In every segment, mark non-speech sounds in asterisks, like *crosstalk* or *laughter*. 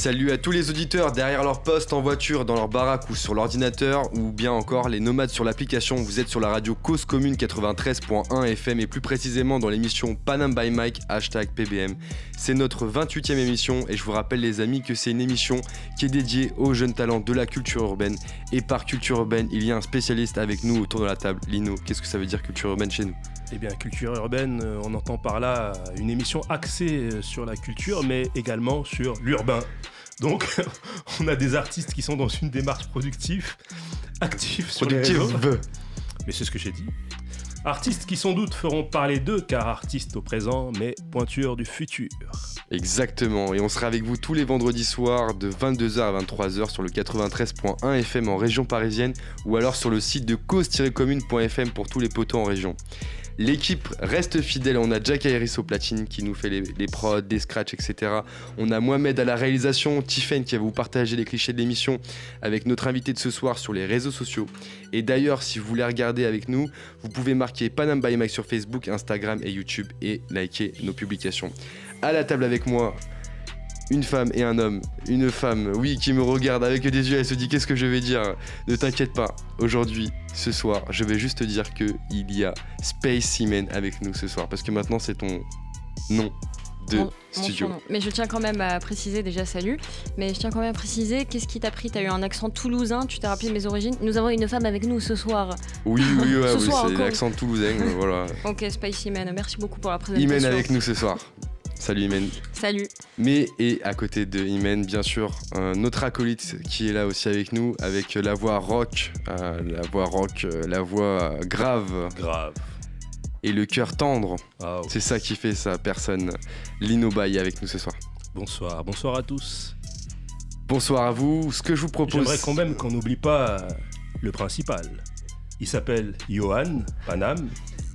Salut à tous les auditeurs derrière leur poste, en voiture, dans leur baraque ou sur l'ordinateur, ou bien encore les nomades sur l'application. Vous êtes sur la radio Cause Commune 93.1 FM et plus précisément dans l'émission Panam by Mike, hashtag PBM. C'est notre 28e émission et je vous rappelle les amis que c'est une émission qui est dédiée aux jeunes talents de la culture urbaine. Et par culture urbaine, il y a un spécialiste avec nous autour de la table. Lino, qu'est-ce que ça veut dire culture urbaine chez nous? Eh bien, culture urbaine, euh, on entend par là une émission axée euh, sur la culture, mais également sur l'urbain. Donc, *laughs* on a des artistes qui sont dans une démarche productive, active sur les réseaux. Mais c'est ce que j'ai dit. Artistes qui sans doute feront parler d'eux, car artistes au présent, mais pointure du futur. Exactement, et on sera avec vous tous les vendredis soirs de 22h à 23h sur le 93.1 FM en région parisienne ou alors sur le site de cause-commune.fm pour tous les poteaux en région. L'équipe reste fidèle. On a Jack Iris au platine qui nous fait les, prods, des scratchs, etc. On a Mohamed à la réalisation, Tiffen qui va vous partager les clichés de l'émission avec notre invité de ce soir sur les réseaux sociaux. Et d'ailleurs, si vous voulez regarder avec nous, vous pouvez marquer Panam by sur Facebook, Instagram et YouTube et liker nos publications. À la table avec moi, une femme et un homme. Une femme, oui, qui me regarde avec des yeux, elle se dit qu'est-ce que je vais dire Ne t'inquiète pas, aujourd'hui, ce soir, je vais juste te dire que il y a Space Seaman avec nous ce soir, parce que maintenant c'est ton nom de studio. mais je tiens quand même à préciser déjà salut, mais je tiens quand même à préciser qu'est-ce qui t'a pris? T'as eu un accent toulousain, tu t'es rappelé de mes origines? Nous avons une femme avec nous ce soir. Oui, oui, *laughs* oui, c'est l'accent toulousain, voilà. Ok, Space Imen, merci beaucoup pour la présentation. Imen avec nous ce soir. Salut Imen. Salut. Mais et à côté de Imen, bien sûr, un autre acolyte qui est là aussi avec nous, avec la voix rock, euh, la voix rock, euh, la voix grave. Grave. Et le cœur tendre. Ah, C'est ça qui fait sa personne. Lino Bay avec nous ce soir. Bonsoir, bonsoir à tous. Bonsoir à vous. Ce que je vous propose. J'aimerais quand même qu'on n'oublie pas le principal. Il s'appelle Johan Panam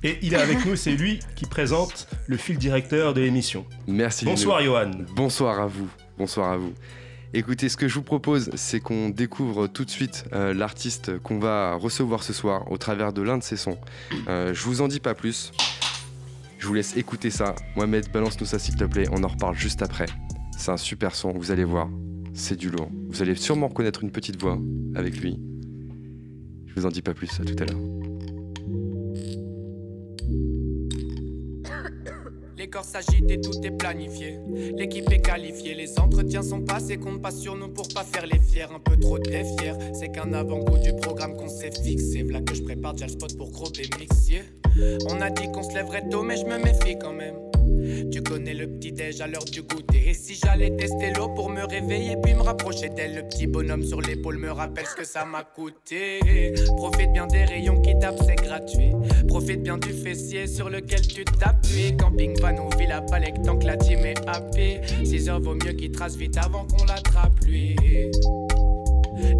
et il est avec nous, c'est lui qui présente le fil directeur de l'émission. Merci. Bonsoir Johan. Bonsoir à vous. Bonsoir à vous. Écoutez, ce que je vous propose, c'est qu'on découvre tout de suite euh, l'artiste qu'on va recevoir ce soir au travers de l'un de ses sons. Euh, je vous en dis pas plus. Je vous laisse écouter ça. Mohamed, balance-nous ça s'il te plaît. On en reparle juste après. C'est un super son, vous allez voir. C'est du lourd. Vous allez sûrement reconnaître une petite voix avec lui. Je vous en dis pas plus, à tout à l'heure. Les corps s'agitent et tout est planifié. L'équipe est qualifiée, les entretiens sont passés, compte pas sur nous pour pas faire les fiers. Un peu trop défier, c'est qu'un avant-goût du programme qu'on s'est fixé. V'là que je prépare déjà spot pour gros mixier. On a dit qu'on se lèverait tôt, mais je me méfie quand même. Tu connais le petit déj à l'heure du goûter. Et si j'allais tester l'eau pour me réveiller puis me rapprocher d'elle, le petit bonhomme sur l'épaule me rappelle ce que ça m'a coûté. Profite bien des rayons qui tapent, c'est gratuit. Profite bien du fessier sur lequel tu t'appuies. Camping van ou villa palek tant que la team est happy. 6 heures vaut mieux qu'il trace vite avant qu'on l'attrape lui.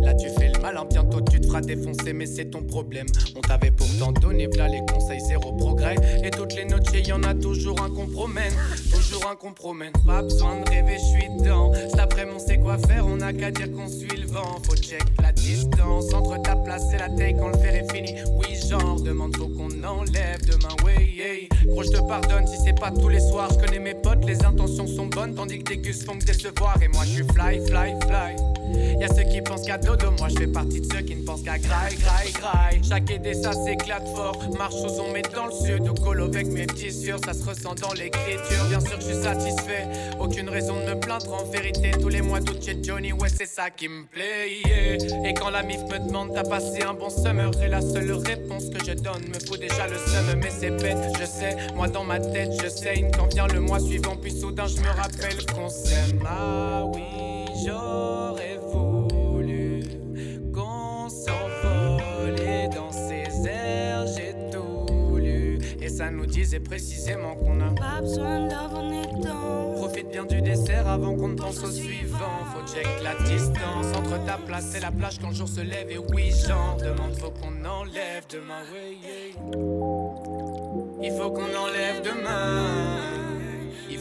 Là tu fais le malin, bientôt tu te feras défoncer, mais c'est ton problème. On t'avait pourtant donné v'là les conseils, zéro progrès. Et toutes les notes, y en a toujours un compromet. Toujours un compromet. Pas besoin de rêver, je suis dedans. Cet après on sait quoi faire, on a qu'à dire qu'on suit le vent. Faut check la distance entre ta place et la taille quand le fer est fini. Oui, genre, demande faut qu'on enlève demain, ouais, Gros, je te pardonne si c'est pas tous les soirs. Je connais mes potes, les intentions sont bonnes, tandis que des gus font que décevoir. Et moi, je suis fly, fly, fly. Y'a ceux qui pensent qu'à moi je fais partie de ceux qui ne pensent qu'à graille, graille, graille. Chaque idée ça s'éclate fort. Marche sous on met dans le sud, au colo avec mes petits sûrs, ça se ressent dans l'écriture. Bien sûr, je suis satisfait, aucune raison de me plaindre. En vérité, tous les mois d'août chez Johnny, ouais, c'est ça qui me plaît. Et quand la mif me demande, t'as passé un bon summer, et la seule réponse que je donne me fout déjà le seum, mais c'est bête, je sais. Moi dans ma tête, je sais, quand vient le mois suivant, puis soudain je me rappelle qu'on s'aime. Ah oui, j'aurais disait précisément qu'on a pas besoin d'avoir temps. Profite bien du dessert avant qu'on ne pense au suivant. Faut check la distance entre ta place et la plage quand le jour se lève. Et oui, j'en demande, faut qu'on enlève demain. Il faut qu'on enlève demain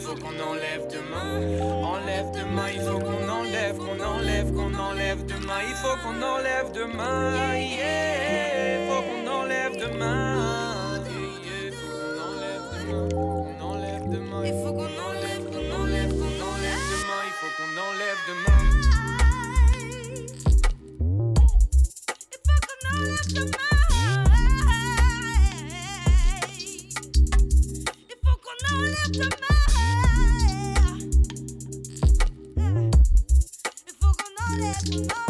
faut qu'on enlève demain. Enlève demain, il faut qu'on enlève, qu'on enlève, qu'on enlève demain. Il faut qu'on enlève demain. Yeah, faut qu'on enlève demain. Faut qu'on enlève demain. Il faut qu'on enlève, qu'on enlève, qu'on enlève demain. Il faut qu'on enlève demain. Il faut qu'on enlève demain. Il faut qu'on enlève, enlève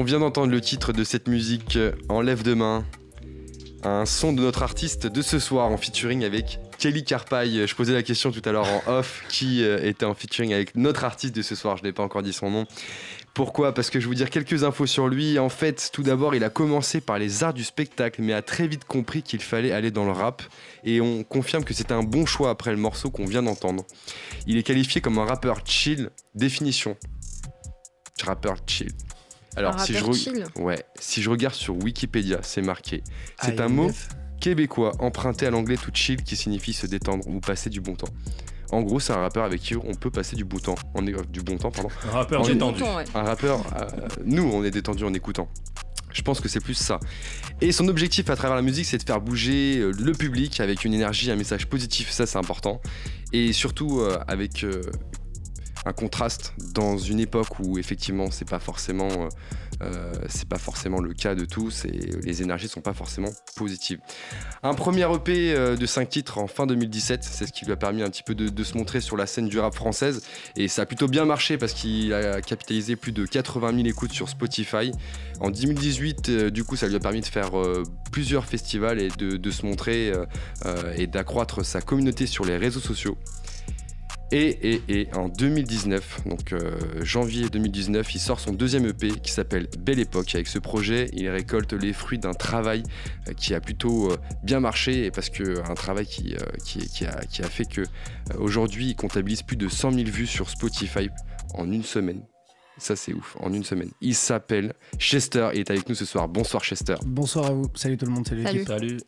On vient d'entendre le titre de cette musique, euh, Enlève demain. Un son de notre artiste de ce soir en featuring avec Kelly Carpaille. Je posais la question tout à l'heure en off qui euh, était en featuring avec notre artiste de ce soir? Je n'ai pas encore dit son nom. Pourquoi? Parce que je vais vous dire quelques infos sur lui. En fait, tout d'abord, il a commencé par les arts du spectacle, mais a très vite compris qu'il fallait aller dans le rap. Et on confirme que c'était un bon choix après le morceau qu'on vient d'entendre. Il est qualifié comme un rappeur chill. Définition. Rappeur chill. Alors, Un si je, re- ouais, si je regarde sur Wikipédia, c'est marqué. C'est un mot québécois emprunté à l'anglais to chill qui signifie se détendre ou passer du bon temps. En gros, c'est un rappeur avec qui on peut passer du bon temps. On est, euh, du bon temps, pardon. Un rappeur est détendu. Ouais. Un rappeur, euh, nous, on est détendu en écoutant. Je pense que c'est plus ça. Et son objectif à travers la musique, c'est de faire bouger euh, le public avec une énergie, un message positif, ça c'est important. Et surtout euh, avec euh, un contraste dans une époque où effectivement c'est pas forcément euh, euh, pas forcément le cas de tous et les énergies sont pas forcément positives. Un premier EP euh, de 5 titres en fin 2017, c'est ce qui lui a permis un petit peu de, se montrer sur la scène du rap française et ça a plutôt bien marché parce qu'il a capitalisé plus de 80 000 écoutes sur Spotify. En 2018, euh, du coup, ça lui a permis de faire plusieurs festivals et de, se montrer et d'accroître sa communauté sur les réseaux sociaux. Et, et, et en 2019, donc euh, janvier 2019, il sort son deuxième EP qui s'appelle Belle Époque. Avec ce projet, il récolte les fruits d'un travail euh, qui a plutôt euh, bien marché et parce que un travail qui, euh, qui, qui a, qui a fait que euh, aujourd'hui il comptabilise plus de 100 000 vues sur Spotify en une semaine. Ça c'est ouf, en une semaine. Il s'appelle Chester et est avec nous ce soir. Bonsoir Chester. Bonsoir à vous. Salut tout le monde. Salut. Salut. l'équipe. Salut.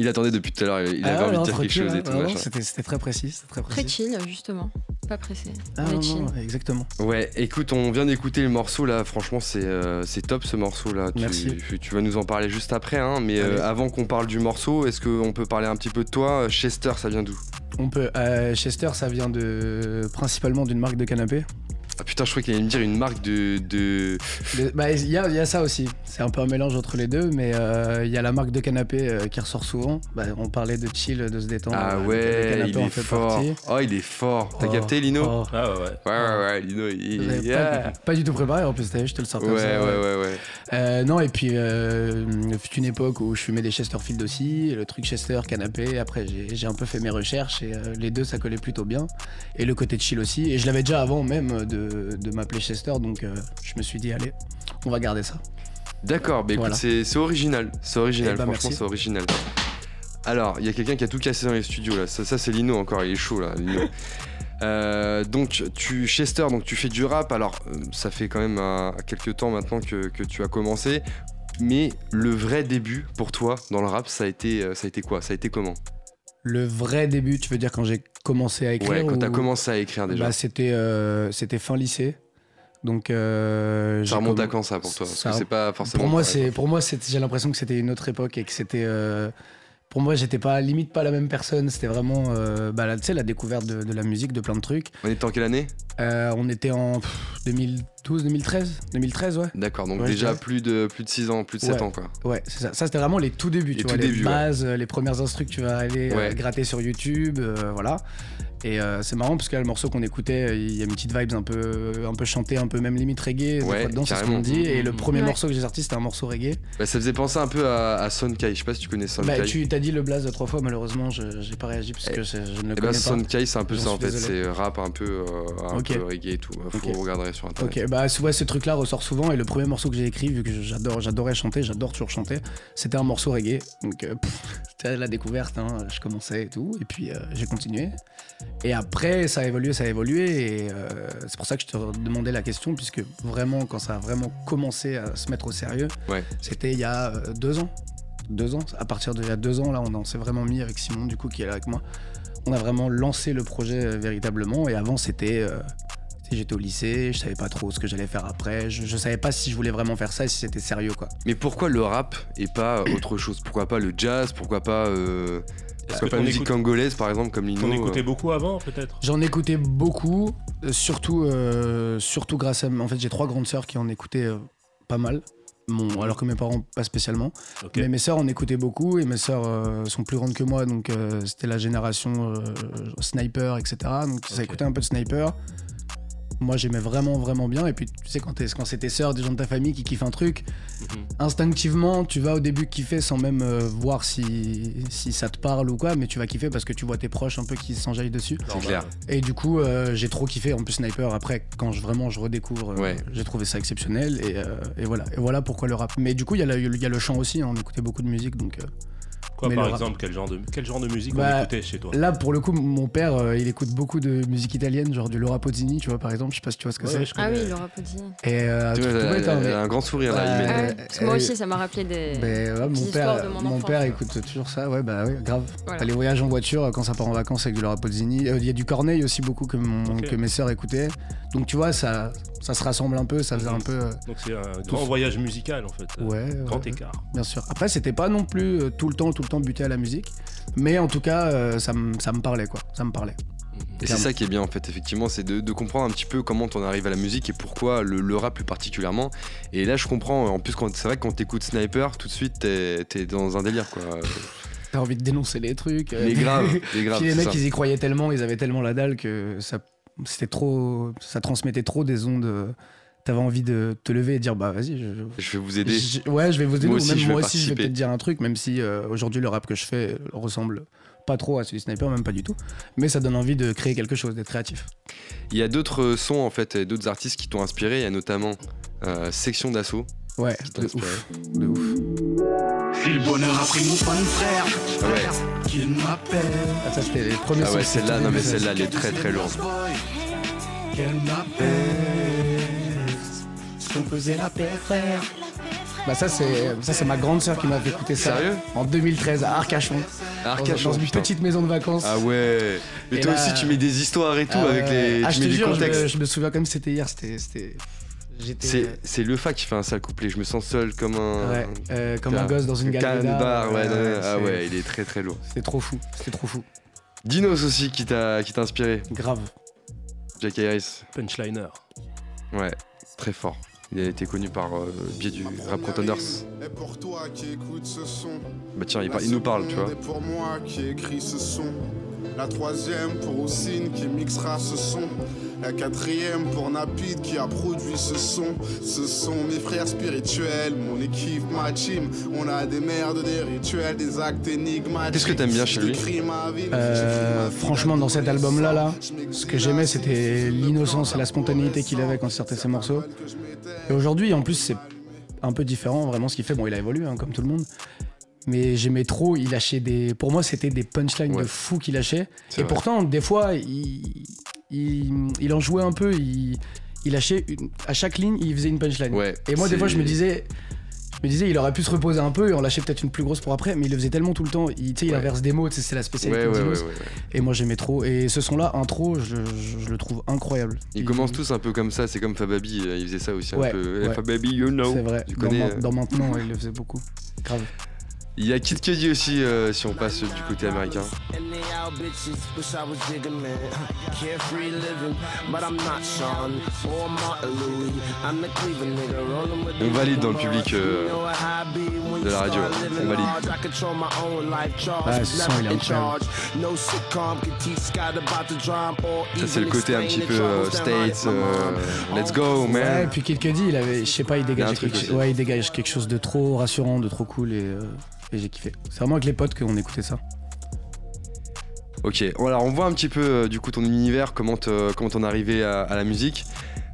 Il attendait depuis tout à l'heure, il Ah, avait envie non, de dire quelque chose et tout. Ah. C'était très précis. c'était Très Très précis. chill, justement. Pas pressé. Ah, On est non, chill. non, exactement. Ouais, écoute, on vient d'écouter le morceau là, franchement c'est euh, c'est top ce morceau là. Tu, Merci. tu vas nous en parler juste après, hein, mais euh, avant qu'on parle du morceau, est-ce qu'on peut parler un petit peu de toi? Chester, ça vient d'où? On peut. euh, Chester, ça vient de principalement d'une marque de canapé. Ah putain, je croyais qu'il allait me dire une marque de. de... Le- bah, Il y, a, il y a ça aussi. C'est un peu un mélange entre les deux, mais euh, il y a la marque de canapé euh, qui ressort souvent. Bah, on parlait de chill, de se détendre. Ah euh, ouais, canapé il est fait fort. partie. Oh, il est fort. T'as Oh, capté, Lino oh. Ah ouais, ouais. Ouais, ouais, ouais, Lino, il. Yeah. pas, pas du tout préparé en plus, t'as vu, je te le sors Ouais, comme ouais, ça. ouais, ouais. Euh, non, et puis, euh, fut une époque où je fumais des Chesterfield aussi, le truc Chester, canapé. Après, j'ai j'ai un peu fait mes recherches et euh, les deux, ça collait plutôt bien. Et le côté chill aussi. Et je l'avais déjà avant même de, de m'appeler Chester, donc euh, je me suis dit, allez, on va garder ça. D'accord, Voilà. c'est c'est original. C'est original, Eh bah, franchement, c'est original. Alors, il y a quelqu'un qui a tout cassé dans les studios là. Ça, ça, c'est Lino encore, il est chaud là. Lino. *laughs* Euh, donc, tu, Chester, donc tu fais du rap. Alors, euh, ça fait quand même quelques temps maintenant que, que tu as commencé. Mais le vrai début pour toi dans le rap, ça a été, ça a été quoi? Ça a été comment? Le vrai début, tu veux dire quand j'ai commencé à écrire Ouais, quand t'as commencé à écrire déjà. Bah, c'était euh, c'était fin lycée. Donc euh, ça remonte à quand ça pour toi? Parce ça- que c'est pas forcément. Pour moi, pareil, c'est pour moi, c'est- j'ai l'impression que c'était une autre époque et que c'était euh, pour moi, j'étais pas limite pas la même personne. C'était vraiment euh, bah, la- tu sais la découverte de, de la musique, de plein de trucs. On était en quelle année? Euh, on était en pff, 2012, 2013, 2013 ouais. D'accord, donc Ouais, déjà plus de, plus de 6 ans, plus de 7 Ouais. ans quoi. Ouais, c'est ça. Ça c'était vraiment les tout débuts, Les tu vois, tout les débuts, ouais. bases, euh, les premières instrus que tu vas aller euh, gratter sur YouTube, voilà. Et euh, c'est marrant parce que là, le morceau qu'on écoutait, il y a une petite vibe un peu, un peu chantée, un peu même limite reggae. Ouais, dedans, c'est ce qu'on dit. Et le premier Ouais. morceau que j'ai sorti, c'était un morceau reggae. Bah, ça faisait penser un peu à, à Sonkai, je sais pas si tu connais Sonkai. Bah, tu t'as dit le blaze trois fois, malheureusement, je j'ai pas réagi parce que je, je ne le Eh connais bah, pas. Sonkai, c'est un peu ça en fait, c'est rap un peu, euh, un peu reggae et tout. Faut Ok. regarder sur internet. Ok, bah ouais, ce truc-là ressort souvent et le premier morceau que j'ai écrit, vu que j'adore, j'adorais chanter, j'adore toujours chanter, c'était un morceau reggae. Donc euh, *laughs* c'était la découverte, hein, je commençais et tout, et puis euh, j'ai continué. Et après, ça a évolué, ça a évolué. Et euh, c'est pour ça que je te demandais la question, puisque vraiment, quand ça a vraiment commencé à se mettre au sérieux, Ouais. c'était il y a euh, deux ans. Deux ans. À partir d'il y a deux ans, là, on, s'est vraiment mis avec Simon, du coup, qui est là avec moi. On a vraiment lancé le projet euh, véritablement. Et avant, c'était. euh, J'étais au lycée, je savais pas trop ce que j'allais faire après. Je, je savais pas si je voulais vraiment faire ça et si c'était sérieux, quoi. Mais pourquoi le rap et pas autre chose? Pourquoi pas le jazz? Pourquoi pas, pourquoi que pas musique congolaise par exemple comme Lino T'en écoutais euh, beaucoup avant, peut-être? J'en écoutais beaucoup, euh, surtout, euh, surtout grâce à. En fait, j'ai trois grandes sœurs qui en écoutaient euh, pas mal. Mon, alors que mes parents, pas spécialement. Mais mes sœurs en écoutaient beaucoup et mes sœurs euh, sont plus grandes que moi, donc euh, c'était la génération euh, sniper, etc. Donc ça Ok. écoutait un peu de sniper. Moi j'aimais vraiment, vraiment bien. Et puis tu sais, quand, c'est tes sœurs, des gens de ta famille qui kiffent un truc, Mhm. instinctivement, tu vas au début kiffer sans même euh, voir si, si ça te parle ou quoi, mais tu vas kiffer parce que tu vois tes proches un peu qui s'enjaillent dessus. Normal, clair. Et du coup, euh, j'ai trop kiffé. En plus, Sniper, après, quand je, vraiment je redécouvre, euh, Ouais. j'ai trouvé ça exceptionnel. Et, euh, et voilà. Et voilà pourquoi le rap. Mais du coup, il y, a y le chant aussi. hein, on écoutait beaucoup de musique. Donc euh, Quoi, Mais par exemple, quel genre de, quel genre de musique Bah, on écoutait chez toi? là, pour le coup, mon père, euh, il écoute beaucoup de musique italienne, genre du Laura Pozzini, tu vois, par exemple. Je sais pas si tu vois ce que Ouais, c'est. je Ah oui, Laura Pozzini. Et euh, Tu tout- vois, elle, bête, hein, elle mais- a un grand sourire là. Parce que moi euh, aussi, ça m'a rappelé des. Ben ouais, mon père, de mon père écoute toujours ça, ouais, bah ouais, grave. Voilà. Les voyages en voiture euh, quand ça part en vacances avec du Laura Pozzini. Euh, Il y a du Corneille aussi beaucoup que, mon- que mes sœurs écoutaient. Donc tu vois, ça, ça se rassemble un peu, ça faisait Mhm. un peu. euh, Donc c'est un grand voyage musical en fait. euh, ouais, Grand écart. bien sûr. Après, c'était pas non plus euh, tout le temps, tout le temps buté à la musique. Mais en tout cas, euh, ça me ça me parlait, quoi. Ça me parlait. Et c'est ça qui est bien en fait, effectivement, c'est de, de comprendre un petit peu comment on arrive à la musique et pourquoi le, le rap plus particulièrement. Et là, je comprends, en plus, quand- c'est vrai que quand t'écoutes Sniper, tout de suite, t'es es dans un délire quoi. T'as envie de dénoncer les trucs. euh, Mais grave, mais grave. Puis les mecs, ça. ils y croyaient tellement, ils avaient tellement la dalle que ça, c'était trop, ça transmettait trop des ondes. T'avais envie de te lever et dire bah vas-y. Je, Je vais vous aider. je- ouais, je vais vous aider. Moi ou aussi, même je vais moi aussi, je vais peut-être dire un truc, même si euh, aujourd'hui le rap que je fais ressemble pas trop à celui de Sniper, même pas du tout. Mais ça donne envie de créer quelque chose, d'être créatif. Il y a d'autres sons en fait, et d'autres artistes qui t'ont inspiré. Il y a notamment euh, Section d'Assaut. Ouais, de ouf, de ouf. Si le bonheur a pris mon fun frère, Ah ouais. qu'il m'appelle. Ah, ça c'était les premiers Ah sons ouais, que j'ai celle-là, non mais celle-là, elle est très très lourde. Qu'elle m'appelle. Ce qu'on faisait la paix, frère. Bah ça c'est ça c'est ma grande sœur qui m'a fait écouter ça. Sérieux? En 2013 à Arcachon. dans- Arcachon, dans une putain. petite maison de vacances. Ah ouais. Et, Et toi là- aussi, tu mets des histoires et tout Ah avec les. Ah, tu je mets te des jure, je me, je me souviens comme si c'était hier. C'était, c'était. J'étais. C'est c'est le fa qui fait un sale couplet. Je me sens seul comme un. Ouais, euh, comme un gosse dans une galerie Canne bar, ouais, non, ah ouais, il est très très lourd. C'était trop fou. C'était trop fou. Dinos aussi qui t'a qui t'a inspiré. Grave. Jack Harris. Punchliner. Ouais, très fort. Il a été connu par euh, le biais du Rap Contenders. Et pour toi qui écoutes ce son. Bah tiens, il, il nous parle, tu vois. est pour moi qui écrit ce son. La troisième pour Oussine qui mixera ce son. La quatrième pour Napid qui a produit ce son. Ce sont mes frères spirituels, mon équipe, ma team. On a des merdes, des rituels, des actes énigmatiques. Qu'est-ce que t'aimes bien chez lui Euh, franchement, dans cet album-là, là, ce que j'aimais, c'était l'innocence et la spontanéité qu'il avait quand il sortait ses morceaux. Et aujourd'hui, en plus, c'est un peu différent, vraiment, ce qu'il fait. Bon, il a évolué, hein, comme tout le monde. Mais j'aimais trop, il lâchait des. Pour moi, c'était des punchlines Ouais. de fou qu'il lâchait. Et vrai. pourtant, des fois, il, il, il en jouait un peu. Il, il lâchait. une- à chaque ligne, il faisait une punchline. Ouais. Et moi, des fois, je me disais. Je me disais, il aurait pu se reposer un peu et en lâcher peut-être une plus grosse pour après, mais il le faisait tellement tout le temps. Il, tu sais, il Ouais. inverse des mots, c'est la spécialité ouais, de. Et moi, j'aimais trop. Et ce son-là, intro, je, je- je le trouve incroyable. Ils commencent tous un peu comme ça, c'est comme Fababi, euh, il faisait ça aussi un peu. Eh. Fababi, you know. C'est vrai. Tu Dans, connais, Main- euh, dans maintenant, il le faisait beaucoup. Grave. Il y a Kid Cudi aussi, euh, si on passe du côté américain. On valide dans le public, euh, de la radio, on valide. Ouais, ce son, il est incroyable. or Ça, c'est le côté un petit peu euh, States, let's go, Ouais, man. et puis Kid Cudi, il avait, je sais pas, il dégage, quelque, ouais, il dégage quelque chose de trop rassurant, de trop cool et, euh, et j'ai kiffé. C'est vraiment avec les potes qu'on écoutait ça. Ok, alors on voit un petit peu euh, du coup ton univers, comment te- comment t'en es arrivé à, à la musique.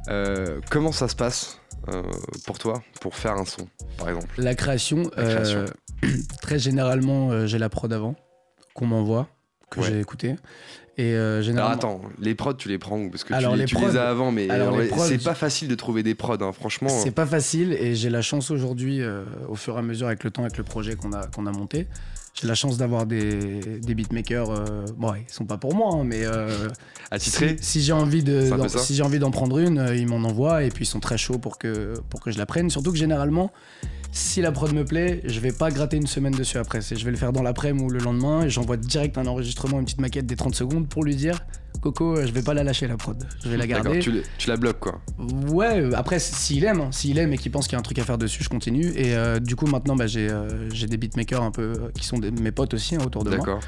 Euh, comment ça se passe euh, pour toi pour faire un son, par exemple? La création, La création. euh, *clears throat* très généralement, j'ai la prod avant, qu'on m'envoie, que Ouais. j'ai écouté. Et euh, Alors généralement. attends, les prods, tu les prends où? Parce que Alors, tu, les, les tu prods- les as avant, mais alors, c'est pas facile de trouver des prods, hein, franchement. C'est pas facile et j'ai la chance aujourd'hui, euh, au fur et à mesure avec le temps, avec le projet qu'on a, qu'on a monté, j'ai la chance d'avoir des, des beatmakers. euh, bon, ils sont pas pour moi, hein, mais euh, Attitrés si, si j'ai envie de, si j'ai envie d'en prendre une, euh, ils m'en envoient et puis ils sont très chauds pour que pour que je la prenne. Surtout que généralement, si la prod me plaît, je vais pas gratter une semaine dessus après. C'est- Je vais le faire dans l'après-midi ou le lendemain et j'envoie direct un enregistrement, une petite maquette des 30 secondes pour lui dire. Coco, euh, je vais pas la lâcher la prod. Je vais la garder. tu, tu la bloques quoi. Ouais, euh, après, s'il aime, hein, s'il aime et qu'il pense qu'il y a un truc à faire dessus, je continue. Et euh, du coup, maintenant, bah, j'ai euh, des beatmakers un peu qui sont des- mes potes aussi hein, autour de moi. D'accord.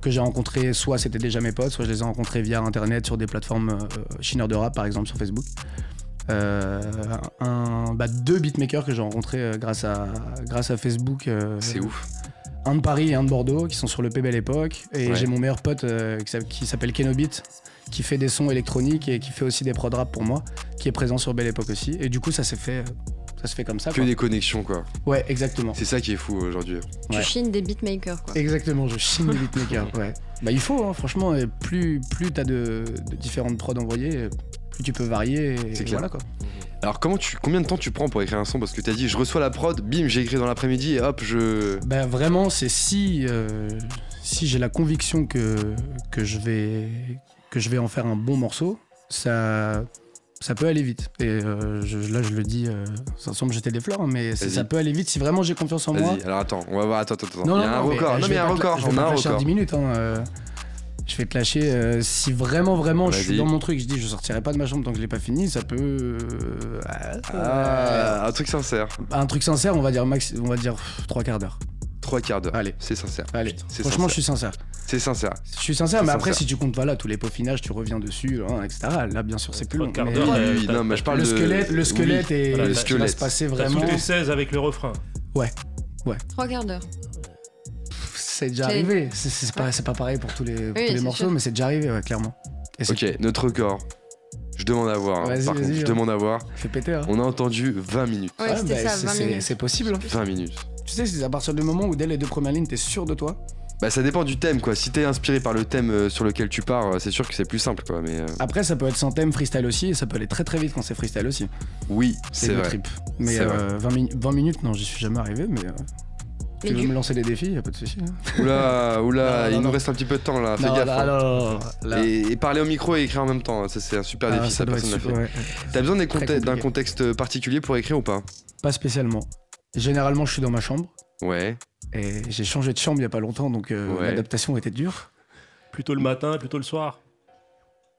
Que j'ai rencontrés, soit c'était déjà mes potes, soit je les ai rencontrés via internet sur des plateformes euh, chineurs de rap, par exemple, sur Facebook. Euh, un, bah, deux beatmakers que j'ai rencontrés grâce, à, grâce à Facebook. euh, C'est ouf. Un de Paris et un de Bordeaux qui sont sur le Belle Époque. Et Ouais. j'ai mon meilleur pote euh, qui s'appelle- qui s'appelle Kenobit qui fait des sons électroniques et qui fait aussi des prod rap pour moi, qui est présent sur Belle Époque aussi. Et du coup, ça s'est fait, ça se fait comme ça. Que quoi. des connexions quoi. Ouais, exactement. C'est ça qui est fou aujourd'hui. Tu Ouais. chines des beatmakers, quoi. Exactement, je chine des *laughs* beatmakers. ouais. Bah il faut, hein, franchement, et plus plus t'as de, de différentes prods envoyées, plus tu peux varier. C'est clair. Voilà quoi. Alors comment tu, combien de temps tu prends pour écrire un son? Parce que t'as dit je reçois la prod, bim, j'ai écrit dans l'après-midi et hop, je. Ben vraiment, c'est si, euh, si j'ai la conviction que, que, je vais, que je vais en faire un bon morceau, ça, ça peut aller vite. Et euh, je- là, je le dis euh, sans me jeter des fleurs, hein, mais ça peut aller vite si vraiment j'ai confiance en moi. Vas-y, alors attends, on va voir, attends, attends, attends. Non, il y a non, un non, mais, record. non, mais il y a un record, on a un record. 10 minutes. hein, je vais te lâcher. euh, si vraiment, vraiment, je suis dans mon truc, je dis je sortirai pas de ma chambre tant que je l'ai pas fini, ça peut. euh, Ah, un truc sincère. un truc sincère, on va dire, max, on va dire trois quarts d'heure. Trois quarts d'heure. Allez. C'est sincère. Allez, C'est franchement, sincère. je suis sincère. C'est sincère. Je suis sincère, mais après, si tu comptes voilà, tous les peaufinages, tu reviens dessus, hein, etc. Là, bien sûr, c'est plus long. Mais- Oui, t'as- non, mais je parle le de. squelette, le squelette Oui, et Voilà, le ce qui va squelette. se passer vraiment. toutes les 16 avec le refrain. Trois quarts d'heure. C'est déjà C'est- arrivé. C'est- C'est pas, c'est pas pareil pour tous les, pour tous les c'est morceaux, sûr. mais c'est déjà arrivé, ouais, clairement. Et Ok, notre record. Je demande à voir. hein. Vas-y, Par contre, vas-y, je hein. demande à voir. fait péter. Hein. On a entendu 20 minutes. Ouais, bah, ça, c'est- 20 c'est- minutes. C'est possible. hein. 20 minutes. Tu sais, c'est à partir du moment où dès les deux premières lignes, t'es sûr de toi? Bah ça dépend du thème quoi. Si t'es inspiré par le thème euh, sur lequel tu pars, euh, c'est sûr que c'est plus simple quoi. Mais euh, Après, ça peut être sans thème freestyle aussi, et ça peut aller très très vite quand c'est freestyle aussi. oui, C'est c'est le vrai. trip. Mais C'est euh, 20, mi- 20 minutes, non, j'y suis jamais arrivé, mais. euh, Mais tu veux du- me lancer des défis, y a pas de souci. hein. Oula, *laughs* oula, Non, non, il nous reste un petit peu de temps là. Fais Non, gaffe. là, hein. là. Et, et parler au micro et écrire en même temps, ça c'est un super Ah, défi, ça, doit personne être n'a fait. ouais. T'as besoin conte- d'un contexte particulier pour écrire ou pas? Pas spécialement. Généralement, je suis dans ma chambre. Ouais. Et j'ai changé de chambre il y a pas longtemps, donc euh, Ouais. l'adaptation était dure. Plutôt le matin, plutôt le soir?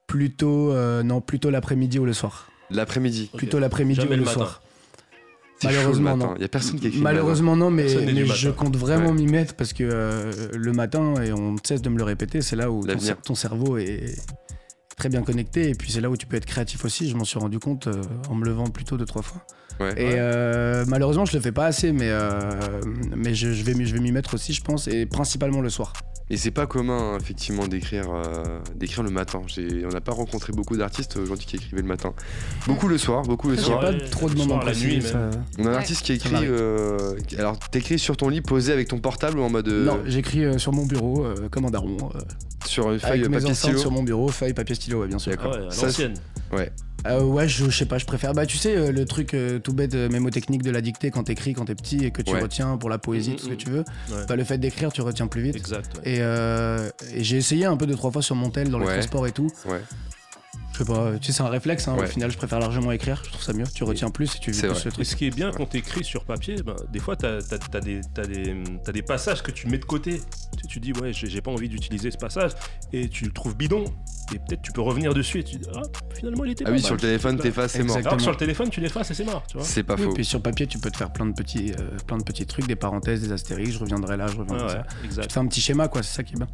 Plutôt, euh, non, plutôt l'après-midi ou le soir. L'après-midi. Plutôt l'après-midi ou le, le matin. soir. C'est chaud le Malheureusement, matin. non. Il y a personne qui écrit. le Malheureusement, non, mais, je compte vraiment Ouais. m'y mettre parce que euh, le matin, et on ne cesse de me le répéter, c'est là où ton, L'avenir. cer- ton cerveau est très bien connecté et puis c'est là où tu peux être créatif aussi. Je m'en suis rendu compte euh, en me levant plutôt deux, trois fois. Ouais. Et euh, malheureusement, je le fais pas assez, mais, euh, mais je, je vais m'y je vais m'y mettre aussi, je pense, et principalement le soir. Et c'est pas commun, hein, effectivement, d'écrire euh, d'écrire le matin. J'ai- On n'a pas rencontré beaucoup d'artistes aujourd'hui qui écrivaient le matin. Beaucoup le soir, beaucoup le J'ai soir. pas Ouais, trop de moments précis. nuit ça- On a un Ouais. artiste qui Ça écrit. euh, alors, t'écris sur ton lit posé avec ton portable ou en mode. euh, Non, j'écris euh, sur mon bureau, euh, comme un daron. Sur une feuille avec mes papier enceintes stylo sur mon bureau, feuille, papier, stylo, ouais, bien sûr. Ah ouais, à Ça, l'ancienne. Euh, ouais, je, je sais pas, je préfère. Bah, tu sais, euh, le truc euh, tout bête, euh, mémotechnique de la dictée quand t'écris, quand t'es petit et que tu Ouais. retiens pour la poésie, tout ce que mhm. tu veux. Ouais. Bah, le fait d'écrire, tu retiens plus vite. Exact. ouais. Et, euh, et j'ai essayé un peu deux, trois fois sur mon tel dans les Ouais. transports et tout. Ouais. Je sais pas, tu sais, c'est un réflexe. hein, Ouais. Au final, je préfère largement écrire. Je trouve ça mieux. Tu retiens plus et tu vis plus vrai. le Et truc. ce qui est bien quand tu écris sur papier, ben, des fois, tu as, des, t'as des, t'as des passages que tu mets de côté. Tu, tu dis, ouais, j'ai pas envie d'utiliser ce passage, et tu le trouves bidon. Et peut-être tu peux revenir dessus et tu dis, ah, finalement, il était Ah oui, mal, sur le téléphone, t'effaces, c'est mort. Exact. Alors que sur le téléphone, tu l'effaces et c'est mort, tu vois. C'est pas Oui, faux. puis sur papier, tu peux te faire plein de petits, euh, plein de petits trucs, des parenthèses, des astérix. Je reviendrai là, je Ouais, reviendrai ouais, ça. Exact. te fais un petit schéma, quoi. C'est ça qui est bien.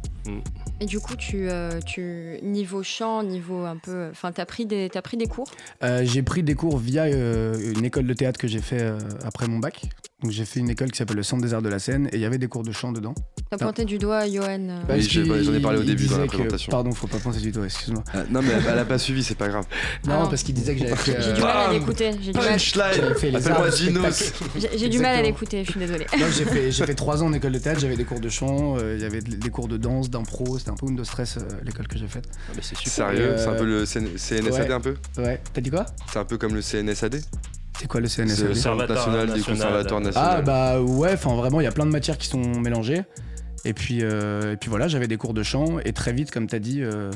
Et du coup, tu, euh, tu niveau chant, niveau un peu, enfin, t'as pris des, t'as pris des cours? Euh, j'ai pris des cours via euh, une école de théâtre que j'ai fait euh, après mon bac. Donc j'ai fait une école qui s'appelle le Centre des Arts de la Seine et il y avait des cours de chant dedans. T'as pointé du doigt à Johan. euh, Oui, j'ai- j'en ai parlé au début dans la que- présentation. Pardon, faut pas pointer du doigt, excuse-moi. Ah, non, mais elle, elle a pas suivi, c'est pas grave. Non, Alors, parce qu'il disait que j'avais fait. J'ai euh, du mal à Bam l'écouter. J'ai du mal, Punchline Appelle-moi spectacle. j'ai- j'ai du mal à l'écouter, je suis désolée. Non, j'ai fait, j'ai fait trois ans en école de théâtre, j'avais des cours de chant, euh, il y avait de- des cours de danse, d'impro, c'était un peu Windows Stress euh, l'école que j'ai faite. Ah, c'est super. Sérieux, Euh, c'est un peu le CN- CNSAD ouais. un peu? Ouais, t'as dit quoi? C'est un peu comme le CNSAD C'est quoi le C'est le Centre Conservatoire national du national. Ah national. bah ouais, enfin vraiment, il y a plein de matières qui sont mélangées. Et puis, euh, et puis voilà, j'avais des cours de chant et très vite, comme t'as dit, euh,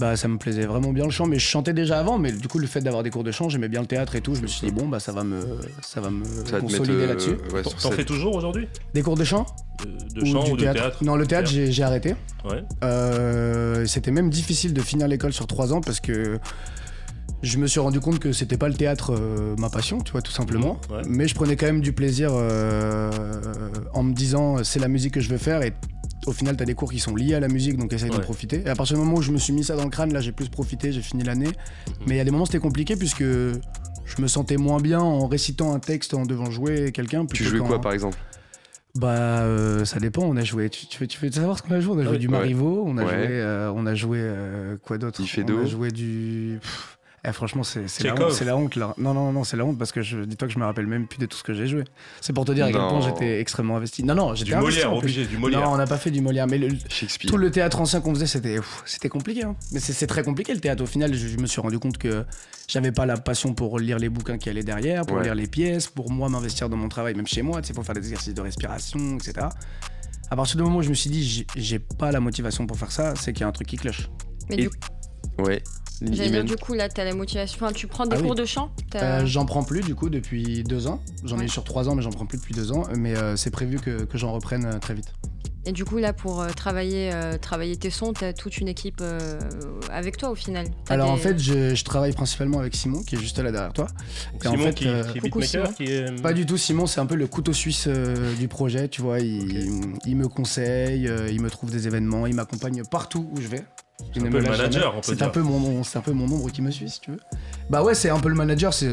bah ça me plaisait vraiment bien le chant. Mais je chantais déjà avant, mais du coup le fait d'avoir des cours de chant, j'aimais bien le théâtre et tout. Je me suis dit bon bah ça va me, ça va me Ça va consolider euh, là-dessus. ouais, T'en fais toujours aujourd'hui? Des cours de chant? De, de chant ou de théâtre Non, le théâtre j'ai j'ai arrêté. Ouais. Euh, c'était même difficile de finir l'école sur trois ans parce que je me suis rendu compte que c'était pas le théâtre euh, ma passion, tu vois, tout simplement. Ouais. Mais je prenais quand même du plaisir euh, en me disant c'est la musique que je veux faire et au final t'as des cours qui sont liés à la musique donc essaye d'en Ouais. profiter. Et à partir du moment où je me suis mis ça dans le crâne, là j'ai plus profité, j'ai fini l'année. Mhm. Mais il y a des moments c'était compliqué puisque je me sentais moins bien en récitant un texte en devant jouer quelqu'un. Tu jouais quoi par exemple? Bah, euh, ça dépend. On a joué. Tu, tu veux, tu veux savoir ce qu'on a joué? On a joué du Marivaux. On a Ouais. joué. euh, on a joué euh, quoi d'autre? On a joué du. Pff, eh, franchement, c'est la, Tchekhov. honte- c'est la honte là. Non, non, non, c'est la honte parce que je dis-toi que je me rappelle même plus de tout ce que j'ai joué. C'est pour te dire à quel point j'étais extrêmement investi. Non, non, j'étais investi, Molière, en plus. obligé, du Molière. Non, on n'a pas fait du Molière, mais le- Shakespeare. tout le théâtre ancien qu'on faisait, c'était compliqué. hein. Mais c'est c'est très compliqué le théâtre. Au final, je, je me suis rendu compte que j'avais pas la passion pour lire les bouquins qui allaient derrière, pour Ouais. lire les pièces, pour moi m'investir dans mon travail, même chez moi, tu sais, pour faire des exercices de respiration, etc. À partir du moment où je me suis dit, j'ai- j'ai pas la motivation pour faire ça, c'est qu'il y a un truc qui cloche. Mais Et- du, Ouais. Dire, du coup, là, t'as la motivation. Enfin, tu prends des Ah oui. cours de chant Euh, j'en prends plus du coup depuis deux ans. J'en ai Ouais. eu sur trois ans, mais j'en prends plus depuis deux ans. Mais euh, c'est prévu que, que j'en reprenne euh, très vite. Et du coup, là, pour euh, travailler, euh, travailler tes sons, t'as toute une équipe euh, avec toi au final. Alors en fait, je, je travaille principalement avec Simon, qui est juste là derrière toi. Et en Simon fait, qui, euh, qui est beatmaker, Simon. qui est. Pas du tout, Simon, c'est un peu le couteau suisse euh, du projet, tu vois. Il, il me conseille, euh, il me trouve des événements, il m'accompagne partout où je vais. C'est un peu le manager, jamais. on peut C'est un peu mon, c'est un peu mon ombre qui me suit, si tu veux. Bah ouais, c'est un peu le manager. C'est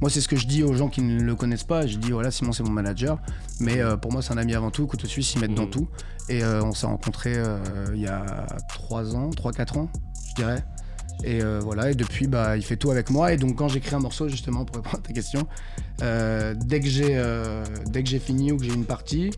moi, c'est ce que je dis aux gens qui ne le connaissent pas. Je dis voilà, Simon, c'est mon manager. Mais euh, pour moi, c'est un ami avant tout. Couteau suisse, ils mettent dans Mhm. tout. Et euh, on s'est rencontrés euh, il y a 3 ans, 3-4 ans, je dirais. Et euh, voilà, et depuis, bah, il fait tout avec moi. Et donc, quand j'écris un morceau, justement, pour répondre à ta question, euh, dès que j'ai euh, dès que j'ai fini ou que j'ai une partie,